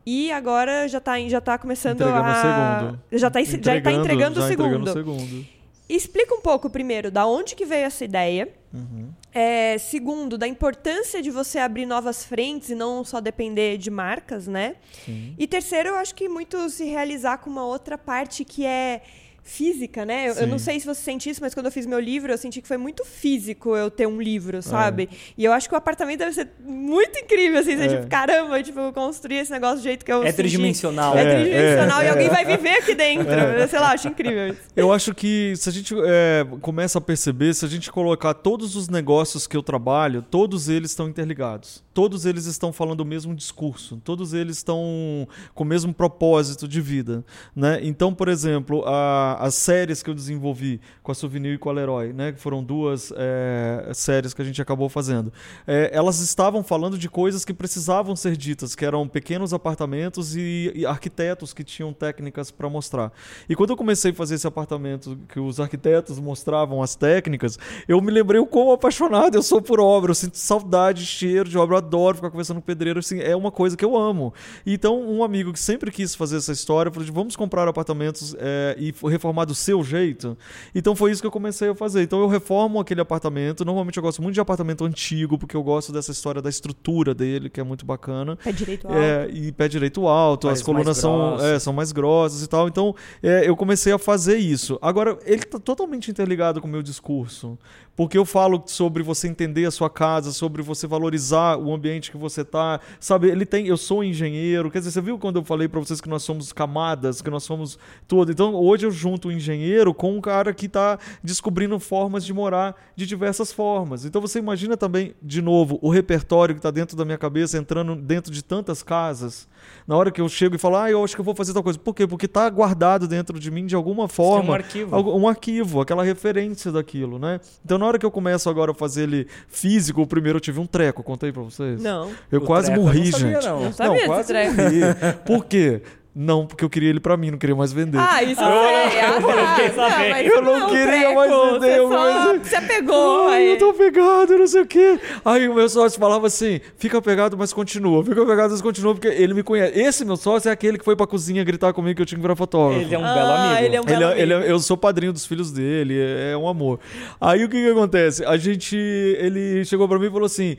A: E agora já está já tá começando a...
C: o segundo.
A: Já está já tá entregando o
C: já
A: segundo.
C: entregando o segundo.
A: Explica um pouco, primeiro, da onde que veio essa ideia.
C: Uhum.
A: É, segundo, da importância de você abrir novas frentes e não só depender de marcas, né?
C: Sim.
A: E terceiro, eu acho que muito se realizar com uma outra parte que é física, né? Eu, eu não sei se você sente isso, mas quando eu fiz meu livro, eu senti que foi muito físico eu ter um
C: É.
A: livro, sabe? E eu acho que o apartamento deve ser muito incrível, assim, você,
C: É.
A: tipo, caramba, tipo, eu construí esse negócio do jeito que eu
B: É
A: senti.
B: tridimensional.
A: É,
C: É,
A: tridimensional
C: é,
A: e alguém
C: é.
A: vai viver aqui dentro. Sei lá, acho incrível isso.
C: Eu acho que se a gente é, começa a perceber, se a gente colocar todos os negócios que eu trabalho, todos eles estão interligados. Todos eles estão falando o mesmo discurso. Todos eles estão com o mesmo propósito de vida. Né? Então, por exemplo, a- as séries que eu desenvolvi com a Souvenir e com a Leroy, né? que foram duas é, séries que a gente acabou fazendo, é, elas estavam falando de coisas que precisavam ser ditas, que eram pequenos apartamentos e, e arquitetos que tinham técnicas para mostrar. E quando eu comecei a fazer esse apartamento, que os arquitetos mostravam as técnicas, eu me lembrei o quão apaixonado eu sou por obra. Eu sinto saudade, cheiro de obra. Eu adoro ficar conversando com pedreiro. Assim, é uma coisa que eu amo. Então, um amigo que sempre quis fazer essa história falou: de, vamos comprar apartamentos é, e reformar do seu jeito. Então, foi isso que eu comecei a fazer. Então, eu reformo aquele apartamento. Normalmente, eu gosto muito de apartamento antigo, porque eu gosto dessa história da estrutura dele, que é muito bacana.
A: Pé direito alto.
C: É, e pé direito alto, as colunas são, é, são mais grossas e tal. Então, é, eu comecei a fazer isso. Agora, ele tá totalmente interligado com o meu discurso. Porque eu falo sobre você entender a sua casa, sobre você valorizar o ambiente que você tá. Sabe, ele tem. Eu sou engenheiro. Quer dizer, você viu quando eu falei pra vocês que nós somos camadas, que nós somos tudo. Então, hoje eu junto um engenheiro com um cara que está descobrindo formas de morar de diversas formas. Então você imagina também, de novo, o repertório que está dentro da minha cabeça entrando dentro de tantas casas. Na hora que eu chego e falo, ah, eu acho que eu vou fazer tal coisa. Por quê? Porque está guardado dentro de mim de alguma forma.
B: um arquivo.
C: um arquivo, aquela referência daquilo, né? Então na hora que eu começo agora a fazer ele físico, o primeiro eu tive um treco, contei pra vocês.
A: Não.
C: Eu
B: O
C: quase morri,
B: não sabia,
C: gente.
B: não.
A: Não sabia desse
C: quase morri. Por quê? Não, porque eu queria ele pra mim, não queria mais vender.
A: Ah, isso eu sei. Ah, tá.
B: fiquei sabendo.
A: mas
C: Eu não queria mais vender, eu
A: só se apegou.
C: Ai,
A: aí.
C: eu tô pegado, não sei o quê. Aí o meu sócio falava assim: fica pegado, mas continua. Fica pegado, mas continua, porque ele me conhece. Esse meu sócio é aquele que foi pra cozinha gritar comigo que eu tinha que virar fotógrafo.
B: Ele é um
A: Ah,
B: belo amigo.
A: ele é um
C: Ele,
A: belo
C: é- ele é-
A: amigo.
C: eu sou padrinho dos filhos dele, é, é um amor. Aí o que, que acontece? A gente. Ele chegou pra mim e falou assim: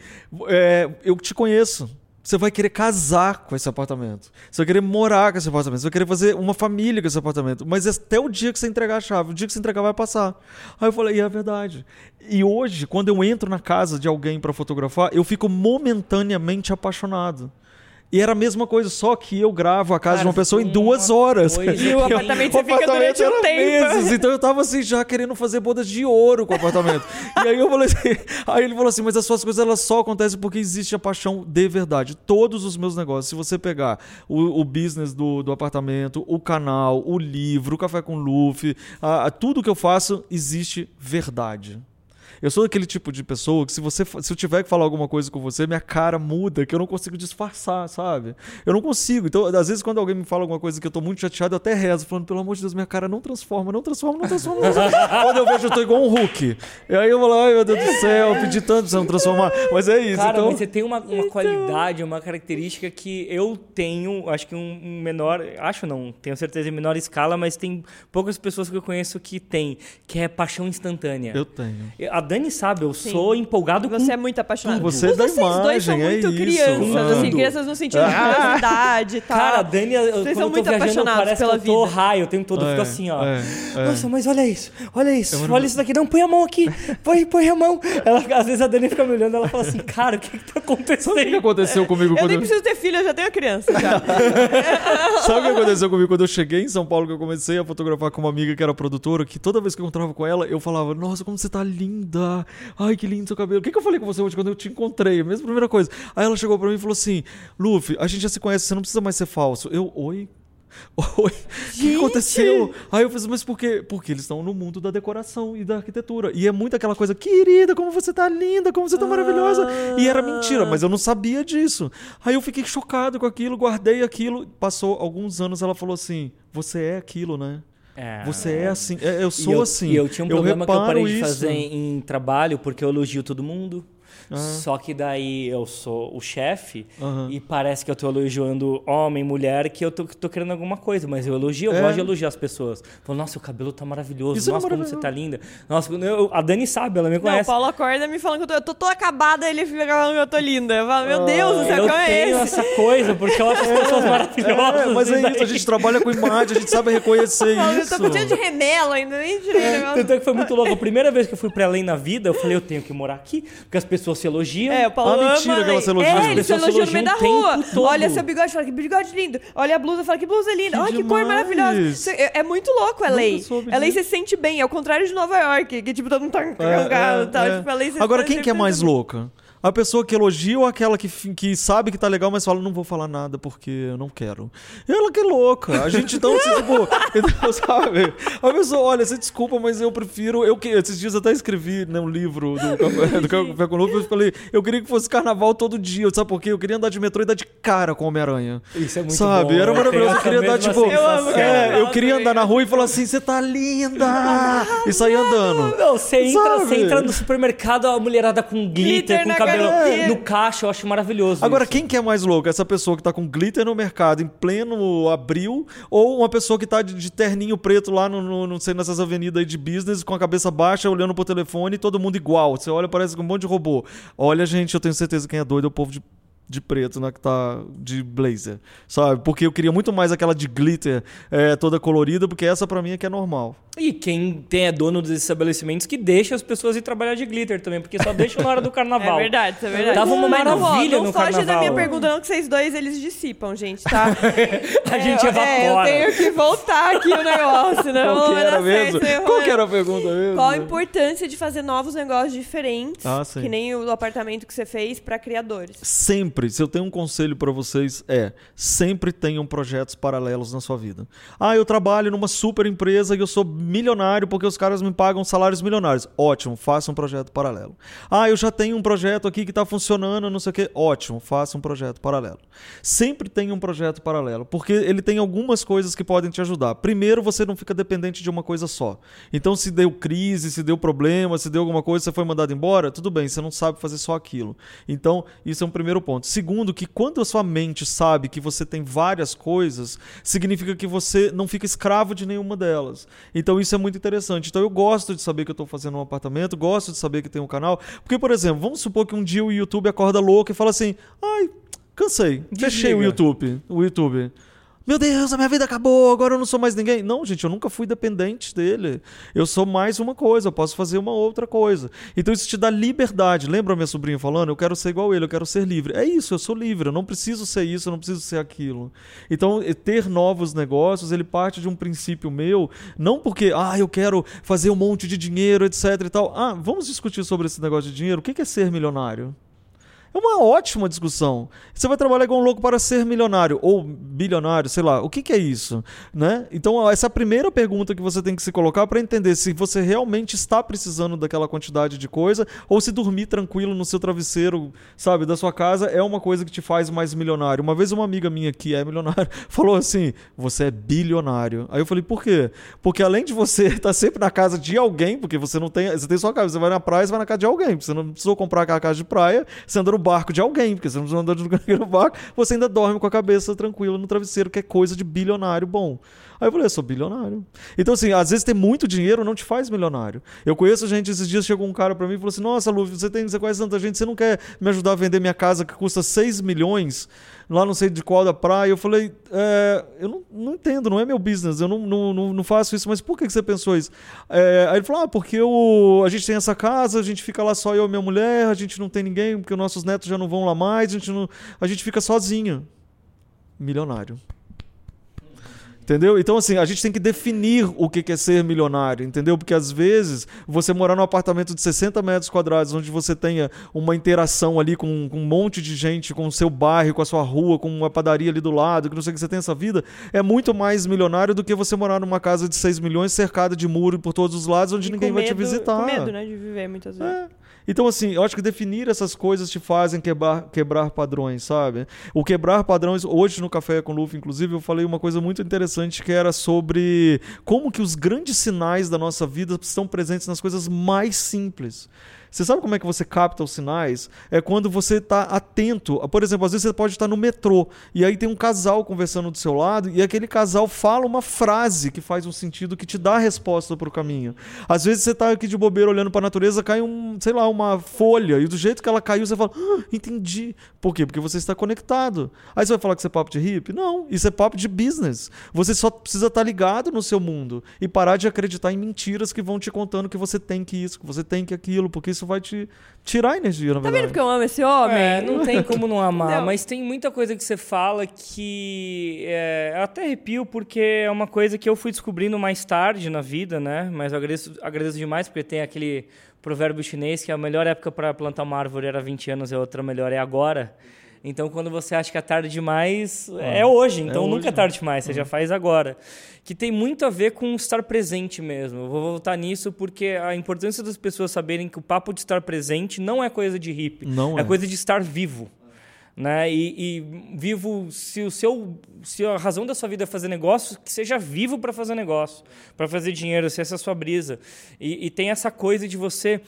C: é, Eu te conheço. Você vai querer casar com esse apartamento. Você vai querer morar com esse apartamento. Você vai querer fazer uma família com esse apartamento. Mas até o dia que você entregar a chave, o dia que você entregar vai passar. Aí eu falei, e é verdade. E hoje, quando eu entro na casa de alguém pra fotografar, eu fico momentaneamente apaixonado. E era a mesma coisa, só que eu gravo a casa
B: Cara,
C: de uma pessoa em duas horas.
B: coisa
A: E o apartamento você fica durante um tempo.
C: meses, então eu tava assim, já querendo fazer bodas de ouro com o apartamento. e aí eu falei assim, aí ele falou assim, mas as suas coisas elas só acontecem porque existe a paixão de verdade. Todos os meus negócios, se você pegar o, o business do, do apartamento, o canal, o livro, o café com Luffy, a- a- tudo que eu faço, existe verdade. Eu sou aquele tipo de pessoa que se você se eu tiver que falar alguma coisa com você, minha cara muda, que eu não consigo disfarçar, sabe? Eu não consigo. Então, às vezes quando alguém me fala alguma coisa que eu tô muito chateado, eu até rezo, falando, pelo amor de Deus, minha cara não transforma, não transforma, não transforma. Não transforma. quando eu vejo, eu tô igual um Hulk. E aí eu falo, ai meu Deus do céu, eu pedi tanto pra você não transformar. Mas é isso.
B: Cara,
C: então...
B: mas você tem uma, uma qualidade, uma característica que eu tenho, acho que um, um menor, acho não, tenho certeza em menor escala, mas tem poucas pessoas que eu conheço que tem, que é paixão instantânea.
C: Eu tenho.
B: A Dani sabe, eu
A: Sim.
B: sou empolgado
A: Você
B: com
A: é muito apaixonado.
C: Você da
A: vocês dois são
C: imagem, é
A: muito
C: isso.
A: crianças, assim,
C: Tudo.
A: crianças no sentido de curiosidade e tal.
B: Cara, a Dani, eu,
A: Vocês
B: quando
A: são
B: eu tô
A: muito
B: viajando,
A: apaixonados
B: parece
A: pela
B: que eu tô
A: vida.
B: raio o tempo todo, eu
C: É,
B: fico assim, ó.
C: é, é.
B: Nossa, mas olha isso, olha isso,
C: Eu
B: olha isso daqui, não, põe a mão aqui, põe, põe a mão. Ela, às vezes a Dani fica me olhando, ela fala assim, cara, o que que tá
C: Sabe o que
B: acontecendo?
C: aconteceu comigo
A: Eu
C: quando
A: nem preciso ter filho, eu já tenho criança. Já.
C: Sabe o que aconteceu comigo quando eu cheguei em São Paulo, que eu comecei a fotografar com uma amiga que era produtora, que toda vez que eu encontrava com ela, eu falava, nossa, como você tá linda. Ai, que lindo seu cabelo. O que, que eu falei com você hoje quando eu te encontrei? A mesma primeira coisa. Aí ela chegou pra mim e falou assim, Luffy, a gente já se conhece, você não precisa mais ser falso. Eu, oi? Oi, o que aconteceu? Aí eu falei, mas por quê? Porque eles estão no mundo da decoração e da arquitetura. E é muito aquela coisa, querida, como você tá linda, como você tá maravilhosa. E era mentira, mas eu não sabia disso. Aí eu fiquei chocado com aquilo, guardei aquilo. Passou alguns anos, ela falou assim: Você é aquilo, né?
B: É.
C: Você é assim. É, eu
B: E
C: sou
B: eu,
C: assim.
B: E eu tinha um problema que eu parei de
C: isso.
B: fazer em, em trabalho porque eu elogio todo mundo.
C: Ah.
B: Só que daí eu sou o chefe
C: Aham.
B: e parece que eu tô elogiando homem, mulher, que eu tô, tô querendo alguma coisa, mas eu elogio, eu
C: É.
B: gosto de elogiar as pessoas. Falo, nossa, o cabelo tá maravilhoso,
C: Isso é
B: nossa, como
C: maravilhoso.
B: você tá linda. Nossa, eu- a Dani sabe, ela me
A: Não, o
B: conhece.
A: Paulo acorda me falando que eu tô, eu tô toda acabada, ele fica falando que eu tô linda. Eu falo, meu Deus do céu,
B: eu
A: como é
B: tenho
A: esse?
B: essa coisa, porque eu acho as pessoas maravilhosas.
C: É, mas é
B: daí-
C: isso, a gente trabalha com imagem, a gente sabe reconhecer
A: Eu tô
C: isso.
A: com cheio de remelo ainda, nem tirei o negócio.
B: Tanto é que foi muito louco. A primeira vez que eu fui pra além na vida, eu falei, eu tenho que morar aqui, porque as pessoas se elogiam.
A: É, o Paulo
C: Ah,
A: ama,
C: mentira que ela se elogia.
A: É, ele se elogia no meio da
B: o
A: rua. Olha seu bigode, fala que bigode lindo. Olha a blusa, fala que blusa linda. Olha que cor maravilhosa. É, é muito louco a lei. A lei se sente bem, ao contrário de Nova York, que tipo, todo mundo tá
C: É,
A: cagado e
C: é,
A: tal.
C: é.
A: Tipo, a lei se
C: Agora, quem que é mais louca? A pessoa que elogia ou aquela que, que sabe que tá legal, mas fala, não vou falar nada porque eu não quero. Ela que é louca. A gente então, assim, tipo, então, sabe? A pessoa, olha, você desculpa, mas eu prefiro. Eu que esses dias eu até escrevi né, um livro do Café, do Café com eu falei, eu queria que fosse carnaval todo dia. Sabe por quê? Eu queria andar de metrô e dar de cara com o Homem-Aranha.
B: Isso é muito
C: Sabe?
B: bom.
C: Era maravilhoso. Eu
B: tenho
C: queria
B: essa
C: dar,
B: mesma
C: tipo.
B: Sensação.
C: É, eu queria andar na rua e falar assim: você tá linda! E sair andando.
B: Não, você entra, você entra no supermercado, a mulherada com glitter,
A: Glitter
B: com cabelo
A: carinha.
B: no caixa, eu acho maravilhoso.
C: Agora,
B: isso.
C: quem que é mais louco? Essa pessoa que tá com glitter no mercado em pleno abril ou uma pessoa que tá de, de terninho preto lá no, no- não sei, nessas avenidas aí de business com a cabeça baixa, olhando pro telefone e todo mundo igual. Você olha, parece um monte de robô. Olha, gente, eu tenho certeza que quem é doido é o povo de de preto na que tá de blazer, sabe? Porque eu queria muito mais aquela de glitter é, toda colorida, porque essa pra mim é que é normal.
B: E quem tem é dono dos estabelecimentos que deixa as pessoas ir trabalhar de glitter também, porque só deixa na hora do carnaval.
A: É verdade, é verdade.
B: Tava uma
A: Mas não, ó,
B: maravilha
A: não
B: no
A: foge da
B: carnaval.
A: minha pergunta, não, que vocês dois eles dissipam, gente, tá?
B: A gente
A: É, É, eu
B: evapora.
A: tenho que voltar aqui o negócio, né?
C: Qual que era mesmo?
A: certo, vou-
C: Qual que era a pergunta mesmo?
A: Qual a importância de fazer novos negócios diferentes,
C: Ah, sim.
A: que nem o apartamento que você fez para criadores?
C: Sempre, se eu tenho um conselho pra vocês, é sempre tenham projetos paralelos na sua vida. Ah, eu trabalho numa super empresa e eu sou milionário porque os caras me pagam salários milionários. Ótimo, faça um projeto paralelo. Ah, eu já tenho um projeto aqui que tá funcionando, não sei o quê. Ótimo, faça um projeto paralelo. Sempre tenha um projeto paralelo, porque ele tem algumas coisas que podem te ajudar. Primeiro, você não fica dependente de uma coisa só. Então, se deu crise, se deu problema, se deu alguma coisa, você foi mandado embora, tudo bem, você não sabe fazer só aquilo. Então, isso é um primeiro ponto. Segundo, que quando a sua mente sabe que você tem várias coisas, significa que você não fica escravo de nenhuma delas. Então, isso é muito interessante. Então, eu gosto de saber que eu estou fazendo um apartamento, gosto de saber que tem um canal. Porque, por exemplo, vamos supor que um dia o YouTube acorda louco e fala assim: ai, cansei, fechei o
B: Desliga.
C: YouTube. O YouTube. Meu Deus, a minha vida acabou, agora eu não sou mais ninguém. Não, gente, eu nunca fui dependente dele. Eu sou mais uma coisa, eu posso fazer uma outra coisa. Então isso te dá liberdade. Lembra minha sobrinha falando? Eu quero ser igual ele, eu quero ser livre. É isso, eu sou livre, eu não preciso ser isso, eu não preciso ser aquilo. Então, ter novos negócios, ele parte de um princípio meu, não porque, ah, eu quero fazer um monte de dinheiro, etc e tal. Ah, vamos discutir sobre esse negócio de dinheiro. O que é ser milionário? É uma ótima discussão. Você vai trabalhar igual um louco para ser milionário ou bilionário, sei lá. O que, que é isso, né? Então essa é a primeira pergunta que você tem que se colocar para entender se você realmente está precisando daquela quantidade de coisa ou se dormir tranquilo no seu travesseiro, sabe, da sua casa é uma coisa que te faz mais milionário. Uma vez uma amiga minha que é milionária falou assim: "Você é bilionário". Aí eu falei: "Por quê?" Porque além de você estar sempre na casa de alguém, porque você não tem, você tem sua casa, você vai na praia, você vai na casa de alguém, você não precisou comprar aquela casa de praia, você anda barco de alguém, porque você não de no barco, você ainda dorme com a cabeça tranquila no travesseiro, que é coisa de bilionário bom. Aí eu falei, eu sou bilionário. Então, assim, às vezes ter muito dinheiro não te faz milionário. Eu conheço gente, esses dias chegou um cara pra mim e falou assim: Nossa, Lu, você, tem, você conhece tanta gente, você não quer me ajudar a vender minha casa que custa 6 milhões, lá não sei de qual da praia? Eu falei, é, eu não, não entendo, não é meu business, eu não, não, não, faço isso, mas por que que você pensou isso? É, aí ele falou: Ah, porque eu, a gente tem essa casa, a gente fica lá só eu e minha mulher, a gente não tem ninguém, porque os nossos netos já não vão lá mais, a gente, não, a gente fica sozinho. Milionário. Entendeu? Então, assim, a gente tem que definir o que é ser milionário, entendeu? Porque às vezes você morar num apartamento de 60 metros quadrados, onde você tenha uma interação ali com, com um monte de gente, com o seu bairro, com a sua rua, com uma padaria ali do lado, que não sei o que você tem essa vida, é muito mais milionário do que você morar numa casa de 6 milhões cercada de muro por todos os lados, onde
A: E
C: ninguém
A: com
C: vai te
A: medo-
C: visitar.
A: Com medo, né, de viver muitas vezes.
C: É. Então, assim, eu acho que definir essas coisas te fazem quebrar, quebrar padrões, sabe? O quebrar padrões, hoje no Café com Luffy, inclusive, eu falei uma coisa muito interessante que era sobre como que os grandes sinais da nossa vida estão presentes nas coisas mais simples. Você sabe como é que você capta os sinais? É quando você está atento. Por exemplo, às vezes você pode estar no metrô e aí tem um casal conversando do seu lado e aquele casal fala uma frase que faz um sentido que te dá a resposta para o caminho. Às vezes você está aqui de bobeira olhando para a natureza, cai um, sei lá, uma folha e do jeito que ela caiu você fala, ah, entendi. Por quê? Porque você está conectado. Aí você vai falar que isso é papo de hippie? Não, isso é papo de business. Você só precisa estar ligado no seu mundo e parar de acreditar em mentiras que vão te contando que você tem que isso, que você tem que aquilo, porque isso vai te tirar energia, na
A: Tá
C: verdade.
A: vendo porque eu amo esse homem?
B: É, não tem como não amar,
A: Não.
B: mas tem muita coisa que você fala que é, eu até arrepio porque é uma coisa que eu fui descobrindo mais tarde na vida, né? Mas eu agradeço, agradeço demais porque tem aquele provérbio chinês que a melhor época para plantar uma árvore era 20 anos e a outra melhor é agora. Então, quando você acha que é tarde demais, é hoje. Então,
C: hoje,
B: nunca é
C: né?
B: tarde demais, você já faz agora. Que tem muito a ver com estar presente mesmo. Eu vou voltar nisso porque a importância das pessoas saberem que o papo de estar presente não é coisa de hippie.
C: Não
B: é
C: é.
B: coisa de estar vivo. Né? E, e vivo, se o seu, se a razão da sua vida é fazer negócio, que seja vivo para fazer negócio, para fazer dinheiro, se essa é a sua brisa. E, e tem essa coisa de você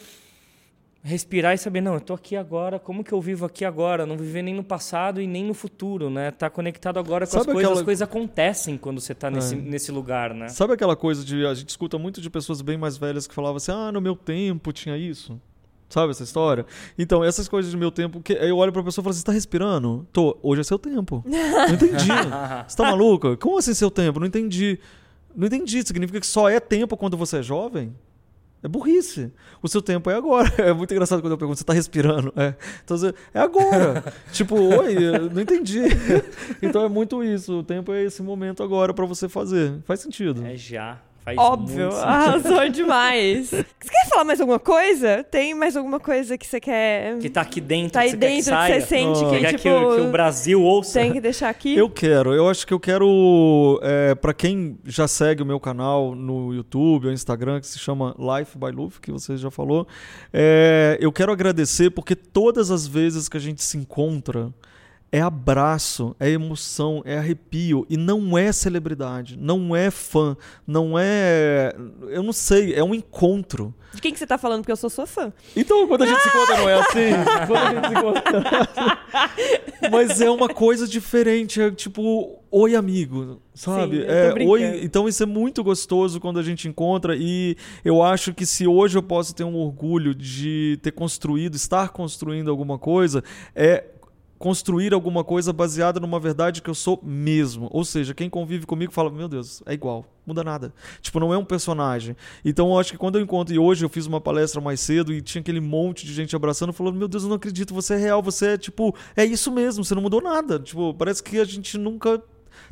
B: respirar e saber, não, eu tô aqui agora, como que eu vivo aqui agora? Não viver nem no passado e nem no futuro, né? Tá conectado agora com
C: Sabe
B: as coisas,
C: aquela-
B: as coisas acontecem quando você tá nesse,
C: É.
B: nesse lugar, né?
C: Sabe aquela coisa de. A gente escuta muito de pessoas bem mais velhas que falavam assim: ah, no meu tempo tinha isso. Sabe essa história? Então, essas coisas do meu tempo, que eu olho pra pessoa e falo assim: você tá respirando? Tô, hoje é seu tempo. Não entendi. você tá maluca? Como assim seu tempo? Não entendi. Não entendi. Significa que só é tempo quando você é jovem? É burrice. O seu tempo é agora. É muito engraçado quando eu pergunto, você tá respirando? É. Então, é agora. tipo, oi, não entendi. então é muito isso. O tempo é esse momento agora para você fazer. Faz sentido.
B: É já. Faz
A: Óbvio, arrasou demais. Você quer falar mais alguma coisa? Tem mais alguma coisa que você quer.
B: Que tá aqui dentro,
A: tá aí
B: que
A: dentro que,
B: que
A: você sente oh. que, tipo,
B: que, que, o Brasil ouça.
A: Tem que deixar aqui.
C: Eu quero, eu acho que eu quero. É, para quem já segue o meu canal no YouTube ou Instagram, que se chama Life by Luffy, que você já falou, é, eu quero agradecer porque todas as vezes que a gente se encontra é abraço, é emoção, é arrepio e não é celebridade, não é fã, não é, eu não sei, é um encontro.
A: De quem que você tá falando? Porque eu sou sua fã.
C: Então, quando a gente se encontra não é assim. Quando a gente se encontra. Mas é uma coisa diferente, é tipo, oi amigo, sabe?
A: Sim,
C: é, oi, então isso é muito gostoso quando a gente encontra e eu acho que se hoje eu posso ter um orgulho de ter construído, estar construindo alguma coisa, é construir alguma coisa baseada numa verdade que eu sou mesmo. Ou seja, quem convive comigo fala: Meu Deus, é igual, muda nada. Tipo, não é um personagem. Então eu acho que quando eu encontro, e hoje eu fiz uma palestra mais cedo e tinha aquele monte de gente abraçando, falando: Meu Deus, eu não acredito, você é real, você é tipo, é isso mesmo, você não mudou nada. Tipo, parece que a gente nunca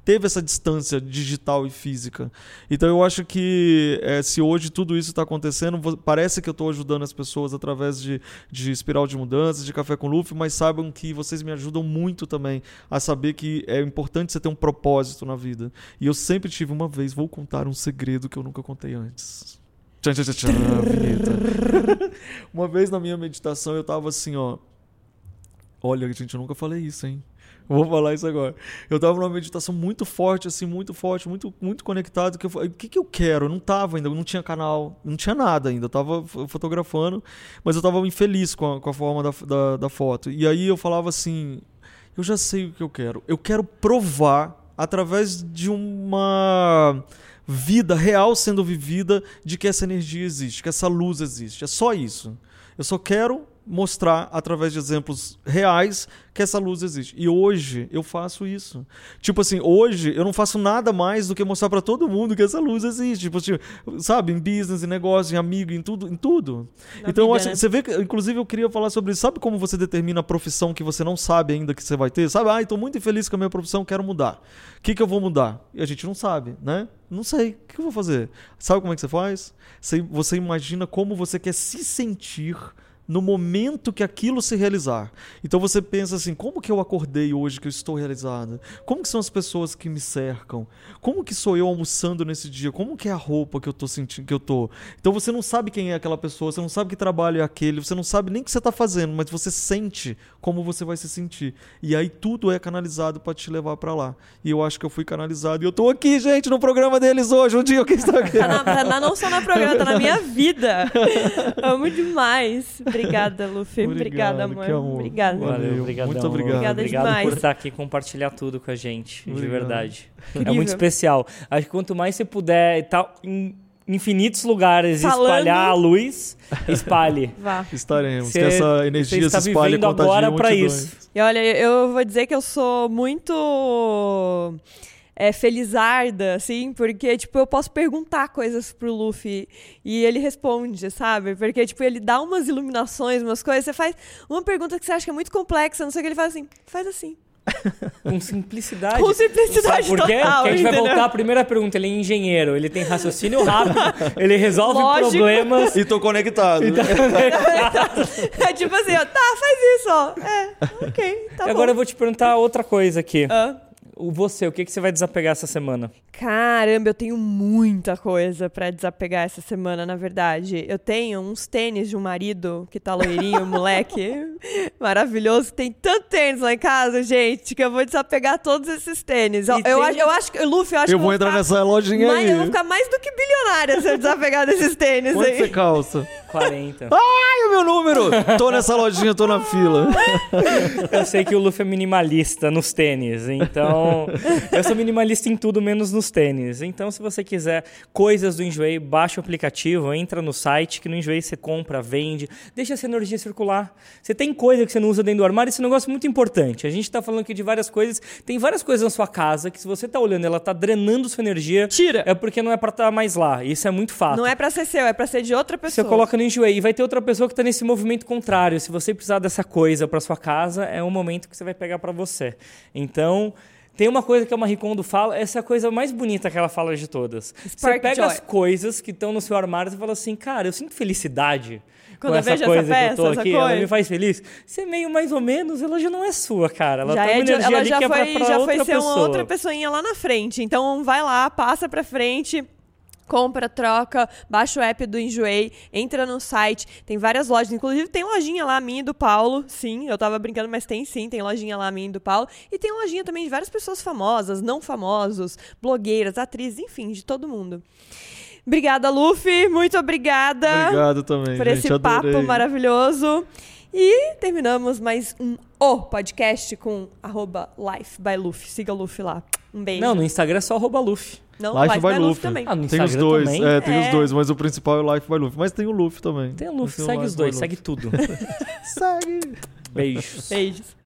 C: teve essa distância digital e física. Então eu acho que é, se hoje tudo isso está acontecendo, parece que eu estou ajudando as pessoas através de, de espiral de mudanças, de café com Luffy, mas saibam que vocês me ajudam muito também a saber que é importante você ter um propósito na vida. E eu sempre tive uma vez, vou contar um segredo que eu nunca contei antes. Tchan, tchan, tchan, uma vez na minha meditação eu tava assim, ó. Olha, gente, eu nunca falei isso, hein? Vou falar isso agora. Eu tava numa meditação muito forte, assim, muito forte, muito, muito conectado. Que eu, o que, que eu quero? Eu não tava ainda, não tinha canal, não tinha nada ainda. Eu tava fotografando, mas eu tava infeliz com a, com a forma da, da, da foto. E aí eu falava assim: eu já sei o que eu quero. Eu quero provar, através de uma vida real sendo vivida, de que essa energia existe, que essa luz existe. É só isso. Eu só quero mostrar através de exemplos reais que essa luz existe. E hoje eu faço isso. Tipo assim, hoje eu não faço nada mais do que mostrar para todo mundo que essa luz existe. Tipo, assim, sabe, em business, em negócio, em amigo, em tudo, em tudo. Na então, vida, acho, né? você vê que, inclusive, eu queria falar sobre isso. Sabe como você determina a profissão que você não sabe ainda que você vai ter? Sabe, ah, estou muito infeliz com a minha profissão, quero mudar. O que, que eu vou mudar? E a gente não sabe, né? Não sei. O que eu vou fazer? Sabe como é que você faz? Você, você imagina como você quer se sentir no momento que aquilo se realizar. Então você pensa assim, como que eu acordei hoje que eu estou realizada? Como que são as pessoas que me cercam? Como que sou eu almoçando nesse dia? Como que é a roupa que eu tô sentindo que eu tô? Então você não sabe quem é aquela pessoa, você não sabe que trabalho é aquele, você não sabe nem o que você está fazendo, mas você sente como você vai se sentir. E aí tudo é canalizado para te levar para lá. E eu acho que eu fui canalizado e eu tô aqui, gente, no programa deles hoje, um dia que está aqui.
A: Tá, na, tá na, não só no programa, tá na minha vida. Amo demais. Obrigada, Luffy. Obrigada, amor. Obrigada.
B: Valeu, obrigado.
C: Muito obrigado.
A: Obrigada
B: obrigado
A: demais.
B: por estar aqui e compartilhar tudo com a gente,
C: Obrigado.
B: de verdade.
A: Incrível.
B: É muito especial. Acho que quanto mais você puder estar em infinitos lugares e
A: Falando.
B: espalhar a luz, espalhe.
A: Vá.
C: Estaremos.
B: Você-
C: que essa
B: você
C: energia
B: está
C: se espalhe
B: vivendo agora pra
C: multidões.
B: isso.
A: E olha, eu vou dizer que eu sou muito é, felizarda, assim, porque, tipo, eu posso perguntar coisas pro Luffy e ele responde, sabe? Porque, tipo, ele dá umas iluminações, umas coisas, você faz uma pergunta que você acha que é muito complexa, não sei o que, ele faz assim, faz assim.
B: Com simplicidade.
A: Com simplicidade
B: Sabe por quê?
A: total,
B: Porque a gente vai
A: entendeu?
B: voltar à primeira pergunta. Ele é engenheiro, ele tem raciocínio rápido, ele resolve
A: Lógico.
B: problemas.
C: E tô conectado.
A: é tipo assim, ó, tá, faz isso, ó. É, ok, tá
B: E Agora eu
A: bom.
B: vou te perguntar outra coisa aqui.
A: Ah.
B: O você, o que, que você vai desapegar essa semana?
A: Caramba, eu tenho muita coisa pra desapegar essa semana, na verdade. Eu tenho uns tênis de um marido que tá loirinho, moleque, maravilhoso. Tem tanto tênis lá em casa, gente, que eu vou desapegar todos esses tênis. Eu, eu acho, eu acho que, Luffy, eu acho
C: Eu
A: que
C: vou entrar
A: ficar
C: nessa lojinha
A: mais,
C: aí.
A: Eu vou ficar mais do que bilionária se eu desapegar desses tênis
C: Quanto
A: aí.
C: você calça?
B: 40.
C: Ai, o meu número! Tô nessa lojinha, tô na fila.
B: Eu sei que o Luffy é minimalista nos tênis, então Então, eu sou minimalista em tudo, menos nos tênis. Então, se você quiser coisas do Enjoei, baixa o aplicativo, entra no site, que no Enjoei você compra, vende, deixa essa energia circular. Você tem coisa que você não usa dentro do armário, esse é negócio muito importante. A gente está falando aqui de várias coisas. Tem várias coisas na sua casa que, se você está olhando, ela está drenando sua energia.
A: Tira.
B: É porque não é para estar mais lá. Isso é muito fato.
A: Não é pra ser seu, é pra ser de outra
B: Você
A: pessoa.
B: coloca no Enjoei e vai ter outra pessoa que está nesse movimento contrário. Se você precisar dessa coisa para sua casa, é um momento que você vai pegar para você. Então, tem uma coisa que a Marie Kondo fala, essa é a coisa mais bonita que ela fala de todas. você
A: Spark
B: pega
A: joy.
B: as coisas que estão no seu armário e fala assim, cara, eu sinto felicidade.
A: Quando
B: com
A: eu
B: essa
A: vejo essa
B: coisa que eu
A: peça,
B: tô aqui, ela
A: coisa.
B: me faz feliz. Você meio mais ou menos, ela já não é sua, cara. Ela
A: já
B: tá
A: é de-
B: energia
A: ela
B: ali
A: já
B: que é pra,
A: foi,
B: pra
A: já
B: outra
A: foi ser
B: pessoa.
A: uma outra pessoinha lá na frente. Então vai lá, passa pra frente. Compra, troca, baixa o app do Enjoei, entra no site, tem várias lojas, inclusive tem lojinha lá minha e do Paulo, sim, eu tava brincando, mas tem sim, tem lojinha lá minha e do Paulo, e tem lojinha também de várias pessoas famosas, não famosos, blogueiras, atrizes, enfim, de todo mundo. Obrigada, Luffy, muito obrigada
C: Obrigado também,
A: por
C: gente.
A: esse
C: adorei.
A: papo maravilhoso. E terminamos mais um O podcast com arroba Life by Luffy. Siga o Luffy lá. Um beijo.
B: Não, no Instagram é só arroba Luffy.
A: Não,
C: Life by Luffy.
A: também.
B: Ah, no
C: Tem os
B: Instagram
C: dois,
B: também.
C: é, tem
A: É.
C: os dois, mas o principal é o Life by Luffy. Mas tem o Luffy também.
B: Tem o Luffy,
C: Tem o
B: segue
C: Life
B: os
C: by
B: dois, segue tudo.
C: Segue!
B: Beijos.
A: Beijos.